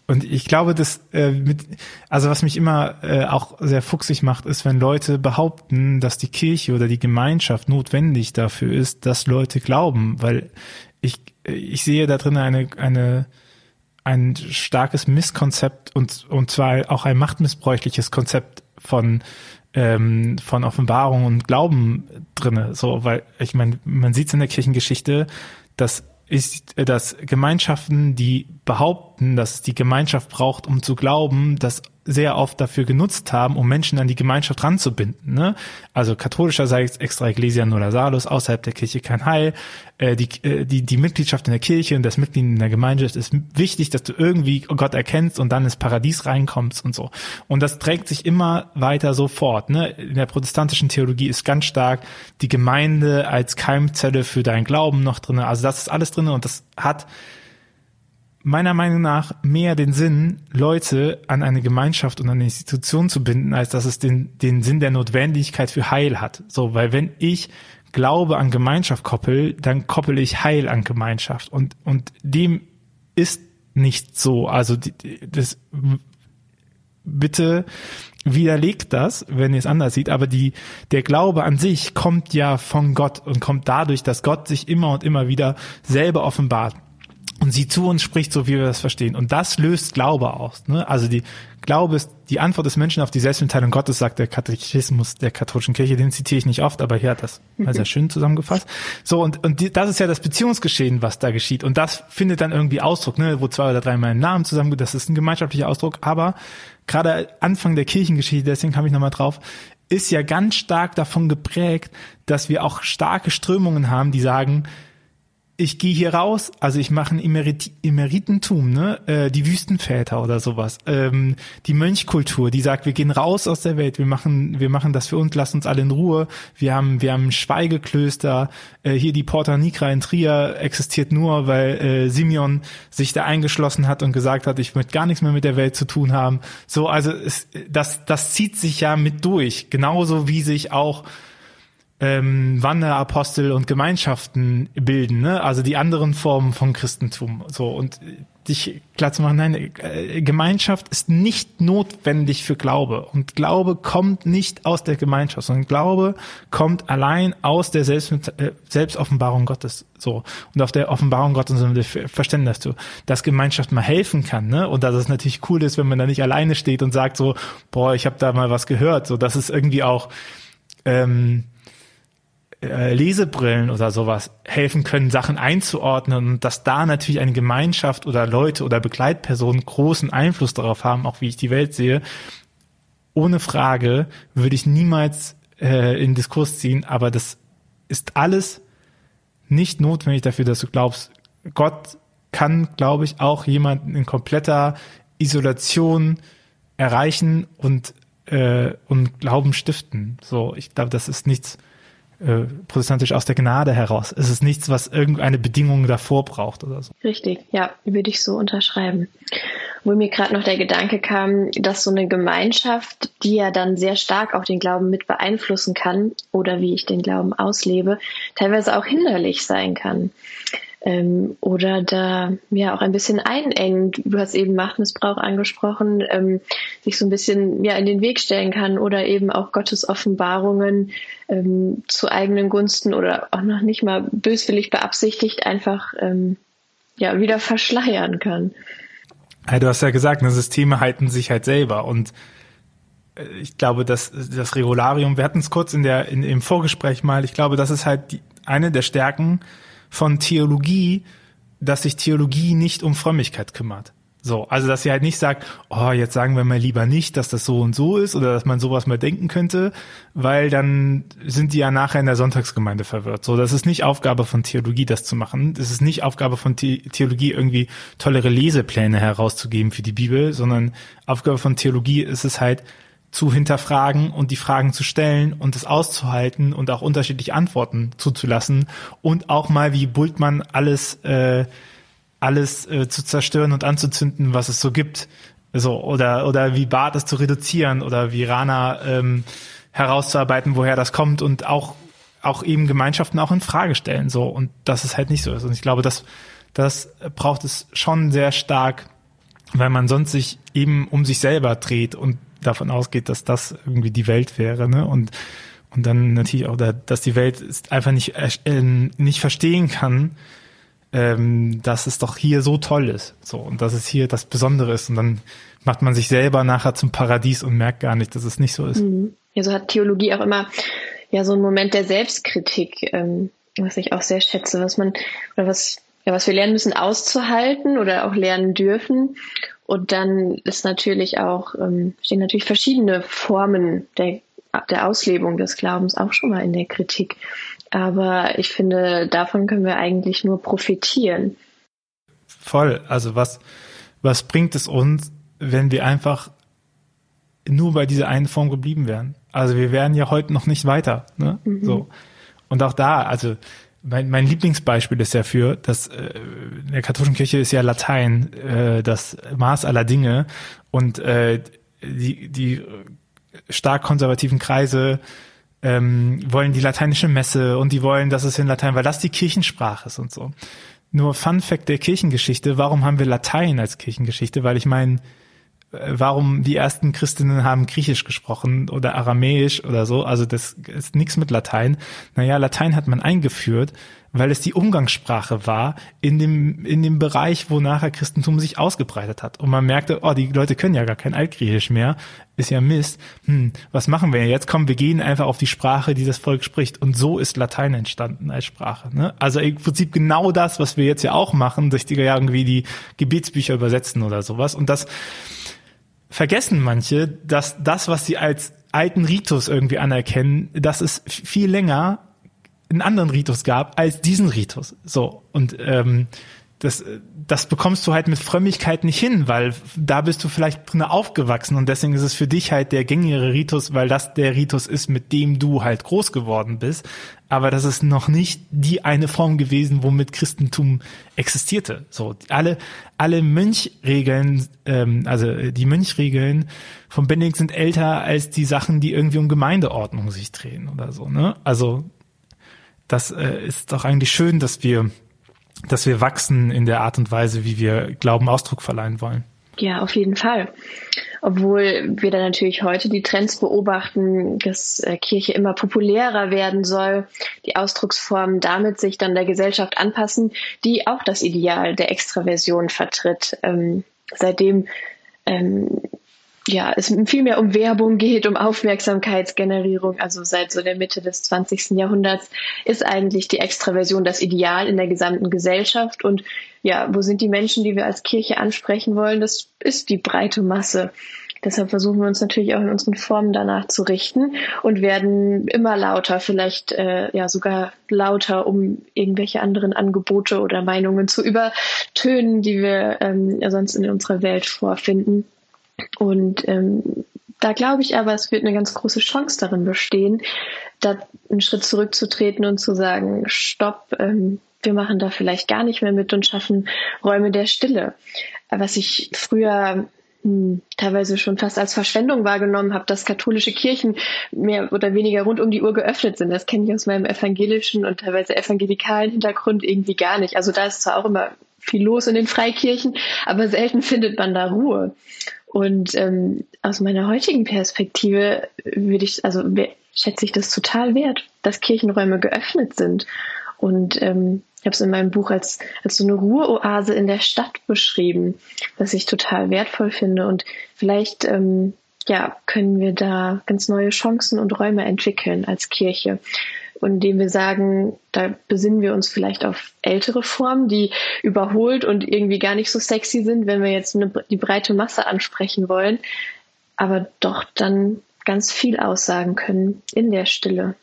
Und ich glaube, dass äh, mit, also was mich immer äh, auch sehr fuchsig macht, ist, wenn Leute behaupten, dass die Kirche oder die Gemeinschaft notwendig dafür ist, dass Leute glauben, weil ich ich sehe da drin eine eine ein starkes Misskonzept und und zwar auch ein machtmissbräuchliches Konzept von ähm, von Offenbarung und Glauben drinne. So, weil ich meine, man sieht es in der Kirchengeschichte, dass ist, dass Gemeinschaften, die behaupten, dass die Gemeinschaft braucht, um zu glauben, dass sehr oft dafür genutzt haben, um Menschen an die Gemeinschaft ranzubinden. Ne? Also katholischerseits extra Ecclesia nulla salus, außerhalb der Kirche kein Heil. Äh, die, äh, die, die Mitgliedschaft in der Kirche und das Mitglied in der Gemeinschaft ist wichtig, dass du irgendwie Gott erkennst und dann ins Paradies reinkommst und so. Und das trägt sich immer weiter so fort. Ne? In der protestantischen Theologie ist ganz stark die Gemeinde als Keimzelle für deinen Glauben noch drinne. Also das ist alles drinne und das hat meiner Meinung nach mehr den Sinn, Leute an eine Gemeinschaft und eine Institution zu binden, als dass es den, den Sinn der Notwendigkeit für Heil hat. So, weil wenn ich Glaube an Gemeinschaft koppel, dann koppel ich Heil an Gemeinschaft. Und, und dem ist nicht so. Also, das, bitte widerlegt das, wenn ihr es anders sieht, aber die, der Glaube an sich kommt ja von Gott und kommt dadurch, dass Gott sich immer und immer wieder selber offenbart und sie zu uns spricht, so wie wir das verstehen. Und das löst Glaube aus. Ne? Also die Glaube ist die Antwort des Menschen auf die Selbstmitteilung Gottes, sagt der Katechismus der katholischen Kirche. Den zitiere ich nicht oft, aber hier hat das mal sehr schön zusammengefasst. So, und, und die, das ist ja das Beziehungsgeschehen, was da geschieht. Und das findet dann irgendwie Ausdruck, ne? wo zwei oder drei meinen Namen zusammen, das ist ein gemeinschaftlicher Ausdruck. Aber gerade Anfang der Kirchengeschichte, deswegen kam ich nochmal drauf, ist ja ganz stark davon geprägt, dass wir auch starke Strömungen haben, die sagen, ich gehe hier raus, also ich mache ein Emerit Emeritentum, ne, äh, die Wüstenväter oder sowas, ähm, die Mönchkultur, die sagt, wir gehen raus aus der Welt, wir machen, wir machen das für uns, lass uns alle in Ruhe. Wir haben, wir haben Schweigeklöster, äh, hier die Porta Nigra in Trier existiert nur, weil äh, Simeon sich da eingeschlossen hat und gesagt hat, ich möchte gar nichts mehr mit der Welt zu tun haben. So, also es, das, das zieht sich ja mit durch, genauso wie sich auch ähm, Wanderapostel und Gemeinschaften bilden, ne? also die anderen Formen von Christentum. So und dich klar zu machen, nein, äh, Gemeinschaft ist nicht notwendig für Glaube und Glaube kommt nicht aus der Gemeinschaft, sondern Glaube kommt allein aus der Selbst äh, Selbstoffenbarung Gottes. So und auf der Offenbarung Gottes sind wir verstehen, dass du, dass Gemeinschaft mal helfen kann, ne? Und dass es natürlich cool ist, wenn man da nicht alleine steht und sagt so, boah, ich habe da mal was gehört. So, das ist irgendwie auch ähm, äh, Lesebrillen oder sowas helfen können, Sachen einzuordnen und dass da natürlich eine Gemeinschaft oder Leute oder Begleitpersonen großen Einfluss darauf haben, auch wie ich die Welt sehe. Ohne Frage würde ich niemals äh, in Diskurs ziehen, aber das ist alles nicht notwendig dafür, dass du glaubst, Gott kann, glaube ich, auch jemanden in kompletter Isolation erreichen und äh, und Glauben stiften. So, ich glaube, das ist nichts äh, protestantisch aus der Gnade heraus. Es ist nichts, was irgendeine Bedingung davor braucht oder so. Richtig, ja, würde ich so unterschreiben. Wo mir gerade noch der Gedanke kam, dass so eine Gemeinschaft, die ja dann sehr stark auch den Glauben mit beeinflussen kann oder wie ich den Glauben auslebe, teilweise auch hinderlich sein kann ähm, oder da ja auch ein bisschen einengt. Du hast eben Machtmissbrauch angesprochen, ähm, sich so ein bisschen ja in den Weg stellen kann oder eben auch Gottes Offenbarungen ähm, zu eigenen Gunsten oder auch noch nicht mal böswillig beabsichtigt einfach ähm, ja wieder verschleiern kann. Ja, du hast ja gesagt, ne, Systeme halten sich halt selber und äh, ich glaube, dass das Regularium, wir hatten es kurz in der in, im Vorgespräch mal, ich glaube, das ist halt die, eine der Stärken von Theologie, dass sich Theologie nicht um Frömmigkeit kümmert. So, also dass sie halt nicht sagt, oh, jetzt sagen wir mal lieber nicht, dass das so und so ist oder dass man sowas mal denken könnte, weil dann sind die ja nachher in der Sonntagsgemeinde verwirrt. So, das ist nicht Aufgabe von Theologie, das zu machen. Das ist nicht Aufgabe von The Theologie, irgendwie tollere Lesepläne herauszugeben für die Bibel, sondern Aufgabe von Theologie ist es halt, zu hinterfragen und die Fragen zu stellen und es auszuhalten und auch unterschiedliche Antworten zuzulassen und auch mal wie Bultmann alles äh, alles äh, zu zerstören und anzuzünden, was es so gibt. So, oder, oder wie Bart es zu reduzieren oder wie Rana ähm, herauszuarbeiten, woher das kommt und auch, auch eben Gemeinschaften auch in Frage stellen. So, und dass es halt nicht so ist. Und ich glaube, das, das braucht es schon sehr stark, weil man sonst sich eben um sich selber dreht und davon ausgeht, dass das irgendwie die Welt wäre, ne? Und und dann natürlich auch, dass die Welt einfach nicht äh, nicht verstehen kann, ähm, dass es doch hier so toll ist, so und dass es hier das Besondere ist und dann macht man sich selber nachher zum Paradies und merkt gar nicht, dass es nicht so ist. Mhm. Ja, so hat Theologie auch immer ja so einen Moment der Selbstkritik, ähm, was ich auch sehr schätze, was man oder was ja, was wir lernen müssen auszuhalten oder auch lernen dürfen und dann ist natürlich auch, ähm, stehen natürlich verschiedene Formen der, der Auslebung des Glaubens auch schon mal in der Kritik. Aber ich finde, davon können wir eigentlich nur profitieren. Voll. Also was, was bringt es uns, wenn wir einfach nur bei dieser einen Form geblieben wären? Also wir wären ja heute noch nicht weiter. Ne? Mhm. So. Und auch da, also mein, mein Lieblingsbeispiel ist ja für, dass äh, in der katholischen Kirche ist ja Latein äh, das Maß aller Dinge und äh, die, die stark konservativen Kreise ähm, wollen die lateinische Messe und die wollen, dass es in Latein, weil das die Kirchensprache ist und so. Nur Fun Fact der Kirchengeschichte, warum haben wir Latein als Kirchengeschichte? Weil ich meine, warum die ersten Christinnen haben Griechisch gesprochen oder Aramäisch oder so. Also das ist nichts mit Latein. Naja, Latein hat man eingeführt, weil es die Umgangssprache war in dem, in dem Bereich, wo nachher Christentum sich ausgebreitet hat. Und man merkte, oh, die Leute können ja gar kein Altgriechisch mehr. Ist ja Mist. Hm, was machen wir jetzt? Komm, wir gehen einfach auf die Sprache, die das Volk spricht. Und so ist Latein entstanden als Sprache. Ne? Also im Prinzip genau das, was wir jetzt ja auch machen, durch die irgendwie die Gebetsbücher übersetzen oder sowas. Und das, vergessen manche, dass das, was sie als alten Ritus irgendwie anerkennen, dass es viel länger einen anderen Ritus gab als diesen Ritus. So und ähm, das, das bekommst du halt mit Frömmigkeit nicht hin, weil da bist du vielleicht drin aufgewachsen und deswegen ist es für dich halt der gängigere Ritus, weil das der Ritus ist, mit dem du halt groß geworden bist. Aber das ist noch nicht die eine Form gewesen, womit Christentum existierte. So alle alle Mönchregeln, ähm, also die Mönchregeln von Benedikt sind älter als die Sachen, die irgendwie um Gemeindeordnung sich drehen oder so. Ne? Also das äh, ist doch eigentlich schön, dass wir dass wir wachsen in der Art und Weise, wie wir Glauben Ausdruck verleihen wollen. Ja, auf jeden Fall. Obwohl wir dann natürlich heute die Trends beobachten, dass äh, Kirche immer populärer werden soll, die Ausdrucksformen damit sich dann der Gesellschaft anpassen, die auch das Ideal der Extraversion vertritt. Ähm, seitdem ähm, ja, es viel mehr um Werbung geht, um Aufmerksamkeitsgenerierung. Also seit so der Mitte des 20. Jahrhunderts ist eigentlich die Extraversion das Ideal in der gesamten Gesellschaft. Und ja, wo sind die Menschen, die wir als Kirche ansprechen wollen? Das ist die breite Masse. Deshalb versuchen wir uns natürlich auch in unseren Formen danach zu richten und werden immer lauter, vielleicht äh, ja sogar lauter, um irgendwelche anderen Angebote oder Meinungen zu übertönen, die wir ähm, sonst in unserer Welt vorfinden. Und ähm, da glaube ich aber, es wird eine ganz große Chance darin bestehen, da einen Schritt zurückzutreten und zu sagen, stopp, ähm, wir machen da vielleicht gar nicht mehr mit und schaffen Räume der Stille. Was ich früher hm, teilweise schon fast als Verschwendung wahrgenommen habe, dass katholische Kirchen mehr oder weniger rund um die Uhr geöffnet sind. Das kenne ich aus meinem evangelischen und teilweise evangelikalen Hintergrund irgendwie gar nicht. Also da ist zwar auch immer viel los in den Freikirchen, aber selten findet man da Ruhe. Und ähm, aus meiner heutigen Perspektive würde ich, also schätze ich das total wert, dass Kirchenräume geöffnet sind. Und ähm, ich habe es in meinem Buch als, als so eine Ruheoase in der Stadt beschrieben, was ich total wertvoll finde. Und vielleicht ähm, ja, können wir da ganz neue Chancen und Räume entwickeln als Kirche und indem wir sagen, da besinnen wir uns vielleicht auf ältere Formen, die überholt und irgendwie gar nicht so sexy sind, wenn wir jetzt eine, die breite Masse ansprechen wollen, aber doch dann ganz viel aussagen können in der Stille.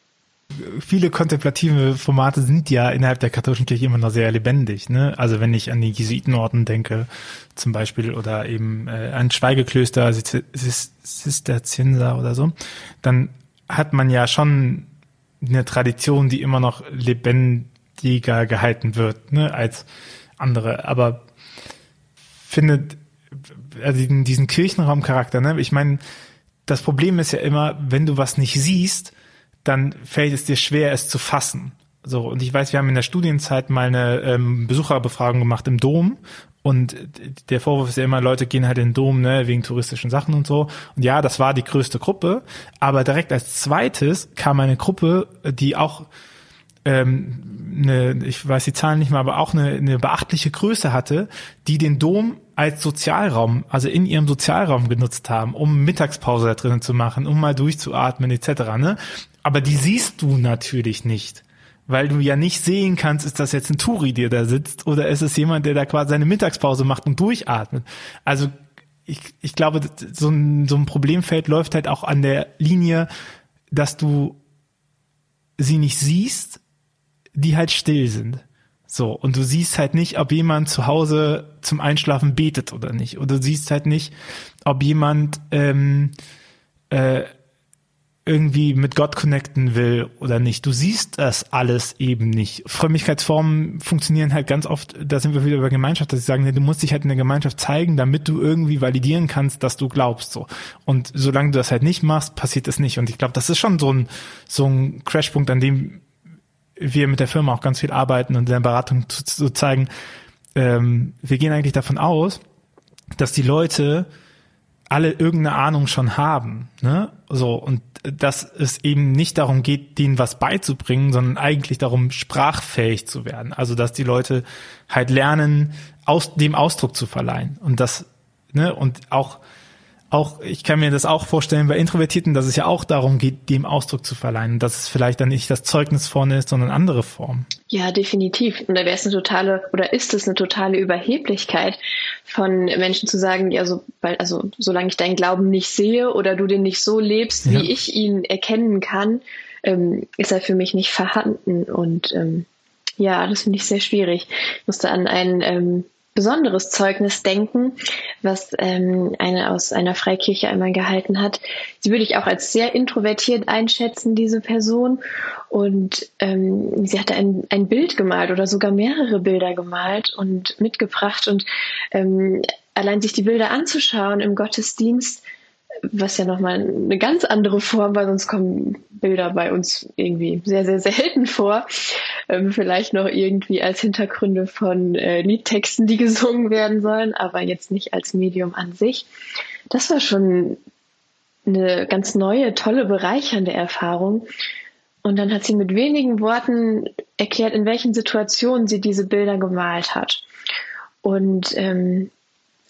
Viele kontemplative Formate sind ja innerhalb der katholischen Kirche immer noch sehr lebendig. Ne? Also wenn ich an die Jesuitenorden denke, zum Beispiel, oder eben äh, an Schweigeklöster, Zisterzienser oder so, dann hat man ja schon eine Tradition, die immer noch lebendiger gehalten wird, ne, als andere. Aber findet also diesen Kirchenraumcharakter, ne? Ich meine, das Problem ist ja immer, wenn du was nicht siehst, dann fällt es dir schwer, es zu fassen. So, und ich weiß, wir haben in der Studienzeit mal eine ähm, Besucherbefragung gemacht im Dom und der Vorwurf ist ja immer, Leute gehen halt in den Dom, ne, wegen touristischen Sachen und so. Und ja, das war die größte Gruppe. Aber direkt als zweites kam eine Gruppe, die auch ähm, eine, ich weiß die Zahlen nicht mehr, aber auch eine, eine beachtliche Größe hatte, die den Dom als Sozialraum, also in ihrem Sozialraum genutzt haben, um Mittagspause da drinnen zu machen, um mal durchzuatmen etc. Ne? Aber die siehst du natürlich nicht weil du ja nicht sehen kannst, ist das jetzt ein Touri, der da sitzt, oder ist es jemand, der da quasi seine Mittagspause macht und durchatmet. Also ich, ich glaube, so ein, so ein Problemfeld läuft halt auch an der Linie, dass du sie nicht siehst, die halt still sind. So, und du siehst halt nicht, ob jemand zu Hause zum Einschlafen betet oder nicht. Oder du siehst halt nicht, ob jemand ähm, äh, irgendwie mit Gott connecten will oder nicht. Du siehst das alles eben nicht. Frömmigkeitsformen funktionieren halt ganz oft, da sind wir wieder über Gemeinschaft, dass sie sagen, du musst dich halt in der Gemeinschaft zeigen, damit du irgendwie validieren kannst, dass du glaubst, so. Und solange du das halt nicht machst, passiert es nicht. Und ich glaube, das ist schon so ein, so ein Crashpunkt, an dem wir mit der Firma auch ganz viel arbeiten und in der Beratung zu, zu zeigen, ähm, wir gehen eigentlich davon aus, dass die Leute alle irgendeine Ahnung schon haben, ne? So und dass es eben nicht darum geht, denen was beizubringen, sondern eigentlich darum, sprachfähig zu werden. Also dass die Leute halt lernen, aus dem Ausdruck zu verleihen und das ne und auch auch, ich kann mir das auch vorstellen bei Introvertierten, dass es ja auch darum geht, dem Ausdruck zu verleihen, dass es vielleicht dann nicht das Zeugnis vorne ist, sondern andere Formen. Ja, definitiv. Und da wäre es eine totale, oder ist es eine totale Überheblichkeit von Menschen zu sagen, ja, so, weil, also, solange ich deinen Glauben nicht sehe oder du den nicht so lebst, ja. wie ich ihn erkennen kann, ähm, ist er für mich nicht vorhanden. Und ähm, ja, das finde ich sehr schwierig. Ich musste an ein ähm, besonderes Zeugnis denken, was ähm, eine aus einer Freikirche einmal gehalten hat. Sie würde ich auch als sehr introvertiert einschätzen, diese Person. Und ähm, sie hatte ein, ein Bild gemalt oder sogar mehrere Bilder gemalt und mitgebracht. Und ähm, allein sich die Bilder anzuschauen im Gottesdienst, was ja nochmal eine ganz andere Form, weil sonst kommen Bilder bei uns irgendwie sehr, sehr selten vor. Ähm, vielleicht noch irgendwie als Hintergründe von äh, Liedtexten, die gesungen werden sollen, aber jetzt nicht als Medium an sich. Das war schon eine ganz neue, tolle, bereichernde Erfahrung. Und dann hat sie mit wenigen Worten erklärt, in welchen Situationen sie diese Bilder gemalt hat. Und ähm,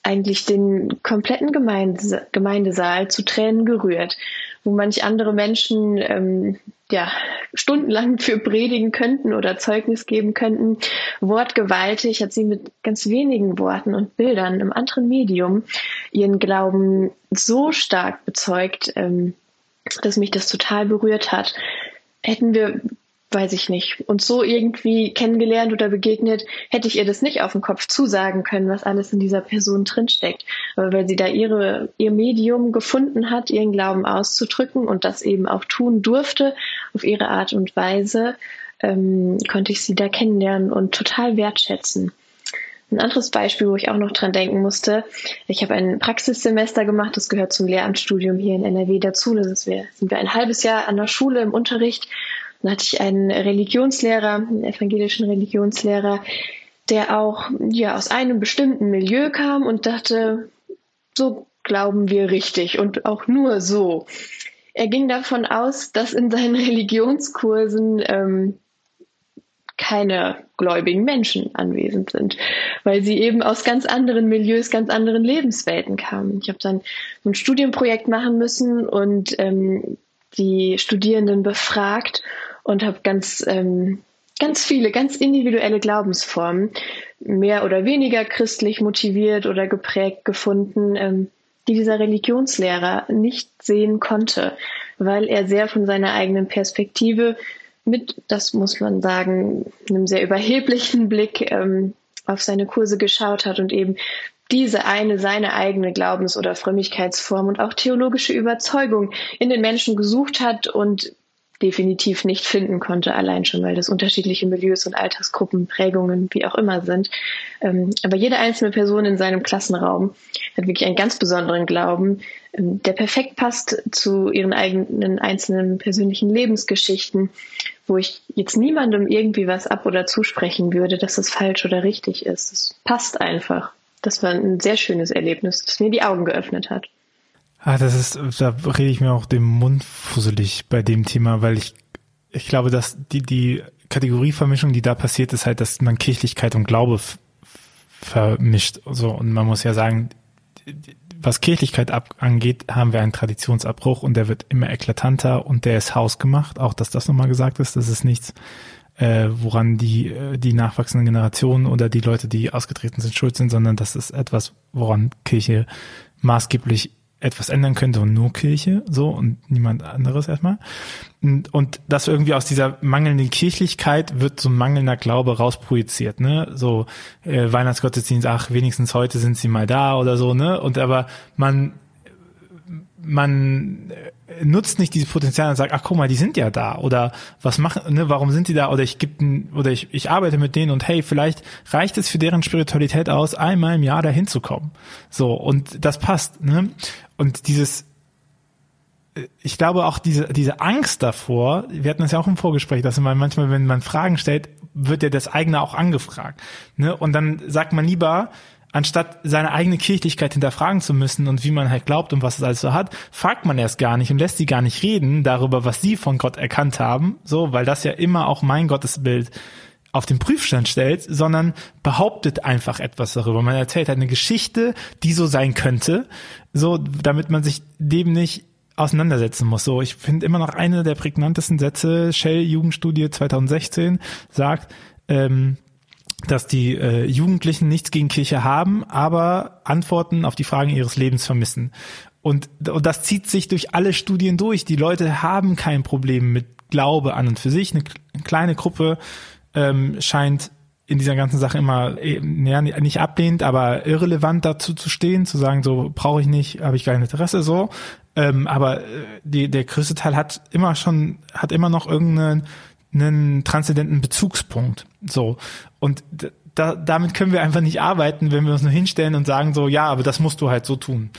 eigentlich den kompletten Gemeinde Gemeindesaal zu Tränen gerührt, wo manch andere Menschen ähm, ja stundenlang für predigen könnten oder Zeugnis geben könnten. Wortgewaltig hat sie mit ganz wenigen Worten und Bildern im anderen Medium ihren Glauben so stark bezeugt, ähm, dass mich das total berührt hat. Hätten wir weiß ich nicht, uns so irgendwie kennengelernt oder begegnet, hätte ich ihr das nicht auf den Kopf zusagen können, was alles in dieser Person drinsteckt. Aber weil sie da ihre, ihr Medium gefunden hat, ihren Glauben auszudrücken und das eben auch tun durfte auf ihre Art und Weise, ähm, konnte ich sie da kennenlernen und total wertschätzen. Ein anderes Beispiel, wo ich auch noch dran denken musste, ich habe ein Praxissemester gemacht, das gehört zum Lehramtsstudium hier in NRW dazu. Das ist wir, sind wir ein halbes Jahr an der Schule im Unterricht dann hatte ich einen Religionslehrer, einen evangelischen Religionslehrer, der auch ja aus einem bestimmten Milieu kam und dachte, so glauben wir richtig und auch nur so. Er ging davon aus, dass in seinen Religionskursen ähm, keine gläubigen Menschen anwesend sind, weil sie eben aus ganz anderen Milieus, ganz anderen Lebenswelten kamen. Ich habe dann ein Studienprojekt machen müssen und ähm, die Studierenden befragt und habe ganz, ähm, ganz viele, ganz individuelle Glaubensformen, mehr oder weniger christlich motiviert oder geprägt gefunden, ähm, die dieser Religionslehrer nicht sehen konnte, weil er sehr von seiner eigenen Perspektive mit, das muss man sagen, einem sehr überheblichen Blick ähm, auf seine Kurse geschaut hat und eben diese eine seine eigene Glaubens- oder Frömmigkeitsform und auch theologische Überzeugung in den Menschen gesucht hat und definitiv nicht finden konnte, allein schon, weil das unterschiedliche Milieus und Altersgruppen, Prägungen, wie auch immer sind. Ähm, aber jede einzelne Person in seinem Klassenraum hat wirklich einen ganz besonderen Glauben, ähm, der perfekt passt zu ihren eigenen einzelnen persönlichen Lebensgeschichten, wo ich jetzt niemandem irgendwie was ab oder zusprechen würde, dass es falsch oder richtig ist. Es passt einfach. Das war ein sehr schönes Erlebnis, das mir die Augen geöffnet hat. Ah, das ist, da rede ich mir auch den Mund fusselig bei dem Thema, weil ich, ich glaube, dass die, die Kategorievermischung, die da passiert, ist halt, dass man Kirchlichkeit und Glaube vermischt. So, und man muss ja sagen, was Kirchlichkeit ab angeht, haben wir einen Traditionsabbruch und der wird immer eklatanter und der ist hausgemacht. Auch, dass das nochmal gesagt ist, das ist nichts, äh, woran die, äh, die nachwachsenden Generationen oder die Leute, die ausgetreten sind, schuld sind, sondern das ist etwas, woran Kirche maßgeblich etwas ändern könnte und nur Kirche, so und niemand anderes erstmal. Und, und das irgendwie aus dieser mangelnden Kirchlichkeit wird so mangelnder Glaube rausprojiziert, ne? So äh, Weihnachtsgottesdienst, ach, wenigstens heute sind sie mal da oder so, ne? Und aber man man nutzt nicht dieses Potenzial und sagt, ach guck mal, die sind ja da oder was machen, ne, warum sind die da oder ich gebe oder ich, ich arbeite mit denen und hey, vielleicht reicht es für deren Spiritualität aus, einmal im Jahr dahin zu kommen. So und das passt, ne? Und dieses ich glaube auch diese, diese Angst davor, wir hatten das ja auch im Vorgespräch, dass man manchmal, wenn man Fragen stellt, wird ja das eigene auch angefragt. Ne? Und dann sagt man lieber, anstatt seine eigene Kirchlichkeit hinterfragen zu müssen und wie man halt glaubt und was es alles so hat, fragt man erst gar nicht und lässt sie gar nicht reden darüber, was sie von Gott erkannt haben, so, weil das ja immer auch mein Gottesbild auf den Prüfstand stellt, sondern behauptet einfach etwas darüber. Man erzählt halt eine Geschichte, die so sein könnte, so, damit man sich dem nicht auseinandersetzen muss. So, ich finde immer noch eine der prägnantesten Sätze, Shell Jugendstudie 2016 sagt, ähm, dass die äh, Jugendlichen nichts gegen Kirche haben, aber Antworten auf die Fragen ihres Lebens vermissen. Und, und das zieht sich durch alle Studien durch. Die Leute haben kein Problem mit Glaube an und für sich. Eine, eine kleine Gruppe ähm, scheint in dieser ganzen Sache immer ja, nicht ablehnend, aber irrelevant dazu zu stehen, zu sagen, so brauche ich nicht, habe ich kein Interesse so. Ähm, aber äh, die, der größte Teil hat immer schon, hat immer noch irgendeinen einen transzendenten Bezugspunkt. So. Und da, damit können wir einfach nicht arbeiten, wenn wir uns nur hinstellen und sagen so, ja, aber das musst du halt so tun.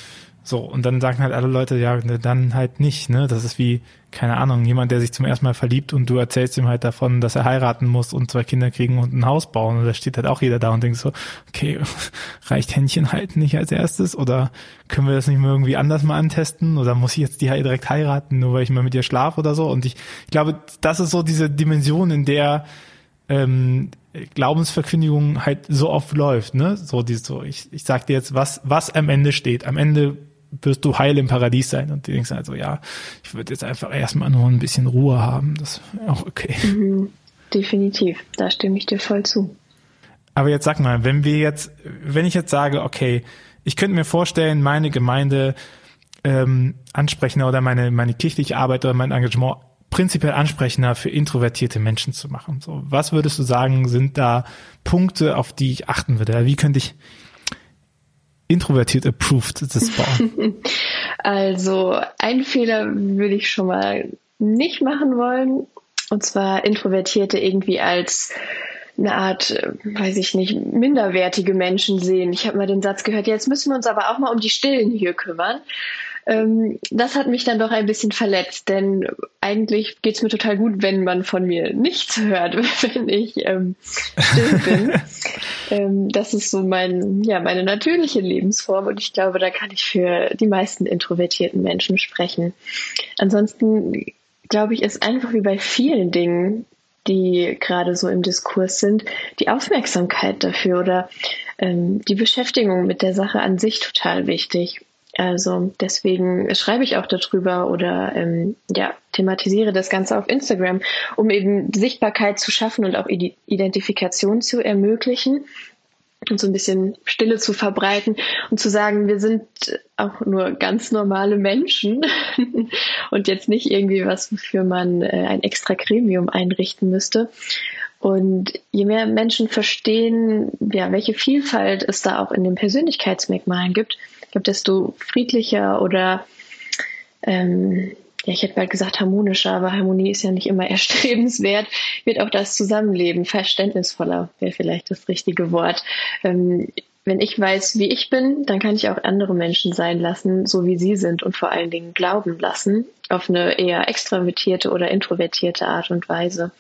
So, und dann sagen halt alle Leute, ja, ne, dann halt nicht, ne? Das ist wie, keine Ahnung, jemand, der sich zum ersten Mal verliebt und du erzählst ihm halt davon, dass er heiraten muss und zwei Kinder kriegen und ein Haus bauen. Und da steht halt auch jeder da und denkt so, okay, reicht Händchen halten nicht als erstes? Oder können wir das nicht mal irgendwie anders mal antesten? Oder muss ich jetzt die direkt heiraten, nur weil ich mal mit ihr schlafe oder so? Und ich, ich glaube, das ist so diese Dimension, in der ähm, Glaubensverkündigung halt so oft läuft, ne? So dieses so, ich, ich sag dir jetzt, was, was am Ende steht. Am Ende wirst du heil im Paradies sein. Und die denkst halt so, ja, ich würde jetzt einfach erstmal nur ein bisschen Ruhe haben. Das wäre auch okay. Mhm, definitiv, da stimme ich dir voll zu. Aber jetzt sag mal, wenn wir jetzt, wenn ich jetzt sage, okay, ich könnte mir vorstellen, meine Gemeinde ähm, ansprechender oder meine, meine kirchliche Arbeit oder mein Engagement prinzipiell ansprechender für introvertierte Menschen zu machen. So, was würdest du sagen, sind da Punkte, auf die ich achten würde? Wie könnte ich introvertiert approved das bauen? Also ein Fehler würde ich schon mal nicht machen wollen. Und zwar Introvertierte irgendwie als eine Art, äh, weiß ich nicht, minderwertige Menschen sehen. Ich habe mal den Satz gehört, jetzt müssen wir uns aber auch mal um die Stillen hier kümmern. Ähm, das hat mich dann doch ein bisschen verletzt, denn eigentlich geht es mir total gut, wenn man von mir nichts hört, wenn ich ähm, still bin. ähm, das ist so mein, ja, meine natürliche Lebensform und ich glaube, da kann ich für die meisten introvertierten Menschen sprechen. Ansonsten glaube ich, ist einfach wie bei vielen Dingen, die gerade so im Diskurs sind, die Aufmerksamkeit dafür oder ähm, die Beschäftigung mit der Sache an sich total wichtig. Also deswegen schreibe ich auch darüber oder ähm, ja, thematisiere das Ganze auf Instagram, um eben Sichtbarkeit zu schaffen und auch Identifikation zu ermöglichen und so ein bisschen Stille zu verbreiten und zu sagen, wir sind auch nur ganz normale Menschen und jetzt nicht irgendwie was, wofür man äh, ein extra Gremium einrichten müsste. Und je mehr Menschen verstehen, ja, welche Vielfalt es da auch in den Persönlichkeitsmerkmalen gibt, ich glaube, desto friedlicher oder ähm, ja, ich hätte bald gesagt harmonischer, aber Harmonie ist ja nicht immer erstrebenswert, wird auch das Zusammenleben verständnisvoller, wäre vielleicht das richtige Wort. Ähm, wenn ich weiß, wie ich bin, dann kann ich auch andere Menschen sein lassen, so wie sie sind und vor allen Dingen glauben lassen, auf eine eher extravertierte oder introvertierte Art und Weise.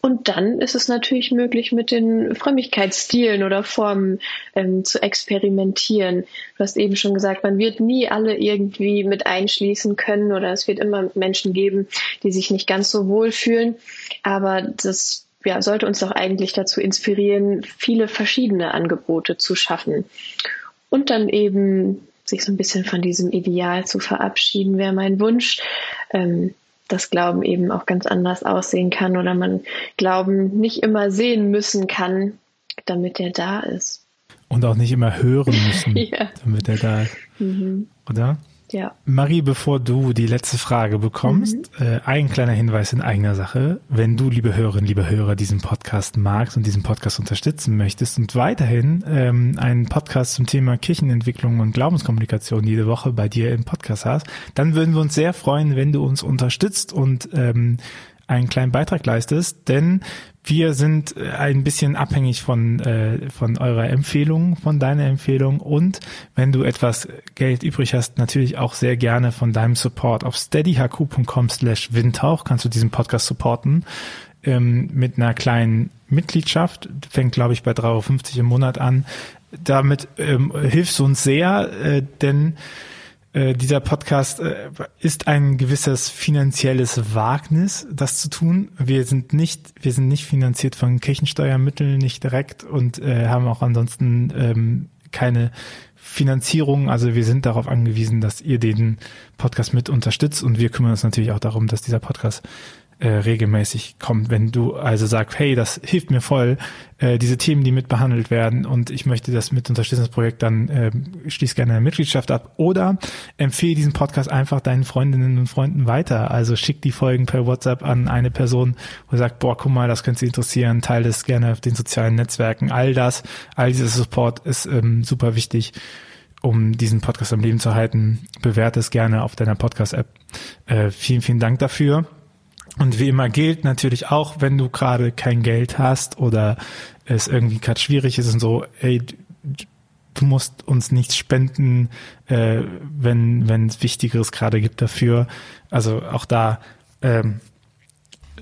Und dann ist es natürlich möglich, mit den Frömmigkeitsstilen oder Formen ähm, zu experimentieren. Du hast eben schon gesagt, man wird nie alle irgendwie mit einschließen können oder es wird immer Menschen geben, die sich nicht ganz so wohl fühlen. Aber das ja, sollte uns doch eigentlich dazu inspirieren, viele verschiedene Angebote zu schaffen. Und dann eben sich so ein bisschen von diesem Ideal zu verabschieden, wäre mein Wunsch. Ähm, das Glauben eben auch ganz anders aussehen kann oder man Glauben nicht immer sehen müssen kann, damit er da ist. Und auch nicht immer hören müssen, ja. damit er da ist. Mhm. Oder? Ja. Marie, bevor du die letzte Frage bekommst, mhm. äh, ein kleiner Hinweis in eigener Sache. Wenn du, liebe Hörerinnen, liebe Hörer, diesen Podcast magst und diesen Podcast unterstützen möchtest und weiterhin ähm, einen Podcast zum Thema Kirchenentwicklung und Glaubenskommunikation jede Woche bei dir im Podcast hast, dann würden wir uns sehr freuen, wenn du uns unterstützt und ähm, einen kleinen Beitrag leistest, denn wir sind äh, ein bisschen abhängig von, äh, von eurer Empfehlung, von deiner Empfehlung und wenn du etwas Geld übrig hast, natürlich auch sehr gerne von deinem Support. Auf steadyhq.com slash windhauch kannst du diesen Podcast supporten ähm, mit einer kleinen Mitgliedschaft, fängt glaube ich bei 3,50 Euro im Monat an. Damit ähm, hilfst du uns sehr, äh, denn äh, dieser Podcast äh, ist ein gewisses finanzielles Wagnis, das zu tun. Wir sind nicht, wir sind nicht finanziert von Kirchensteuermitteln, nicht direkt und äh, haben auch ansonsten ähm, keine Finanzierung. Also wir sind darauf angewiesen, dass ihr den Podcast mit unterstützt und wir kümmern uns natürlich auch darum, dass dieser Podcast äh, regelmäßig kommt. Wenn du also sagst, hey, das hilft mir voll, äh, diese Themen, die mit behandelt werden und ich möchte das mit unterstützen, das Projekt, dann äh, schließ gerne eine Mitgliedschaft ab oder empfehle diesen Podcast einfach deinen Freundinnen und Freunden weiter. Also schick die Folgen per WhatsApp an eine Person, wo du sagst, boah, guck mal, das könnte sie interessieren, teile es gerne auf den sozialen Netzwerken. All das, all dieser Support ist ähm, super wichtig um diesen Podcast am Leben zu halten, bewerte es gerne auf deiner Podcast-App. Äh, vielen, vielen Dank dafür. Und wie immer gilt natürlich auch, wenn du gerade kein Geld hast oder es irgendwie gerade schwierig ist und so, ey, du musst uns nichts spenden, äh, wenn wenn es Wichtigeres gerade gibt dafür. Also auch da ähm,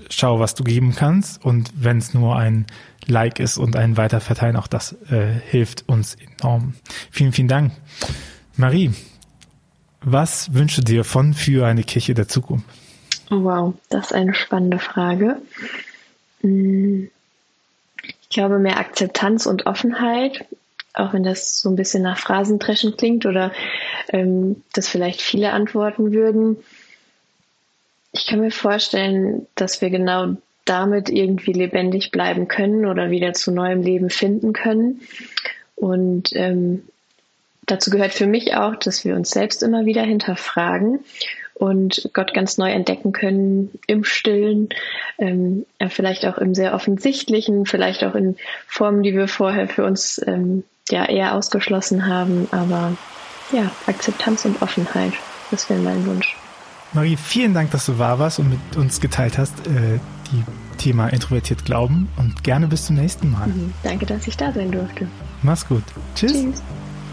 schau, was du geben kannst und wenn es nur ein Like ist und ein Weiterverteilen, auch das äh, hilft uns enorm. Vielen, vielen Dank. Marie, was wünschst du dir von für eine Kirche der Zukunft? Wow, das ist eine spannende Frage. Hm, ich glaube, mehr Akzeptanz und Offenheit, auch wenn das so ein bisschen nach Phrasendreschen klingt oder ähm, das vielleicht viele antworten würden. Ich kann mir vorstellen, dass wir genau damit irgendwie lebendig bleiben können oder wieder zu neuem Leben finden können. Und ähm, dazu gehört für mich auch, dass wir uns selbst immer wieder hinterfragen und Gott ganz neu entdecken können im Stillen, ähm, vielleicht auch im sehr offensichtlichen, vielleicht auch in Formen, die wir vorher für uns ähm, ja eher ausgeschlossen haben. Aber ja, Akzeptanz und Offenheit, das wäre mein Wunsch. Marie, vielen Dank, dass du da warst und mit uns geteilt hast, äh, die Thema introvertiert glauben und gerne bis zum nächsten Mal. Mhm, danke, dass ich da sein durfte. Mach's gut. Tschüss. Tschüss.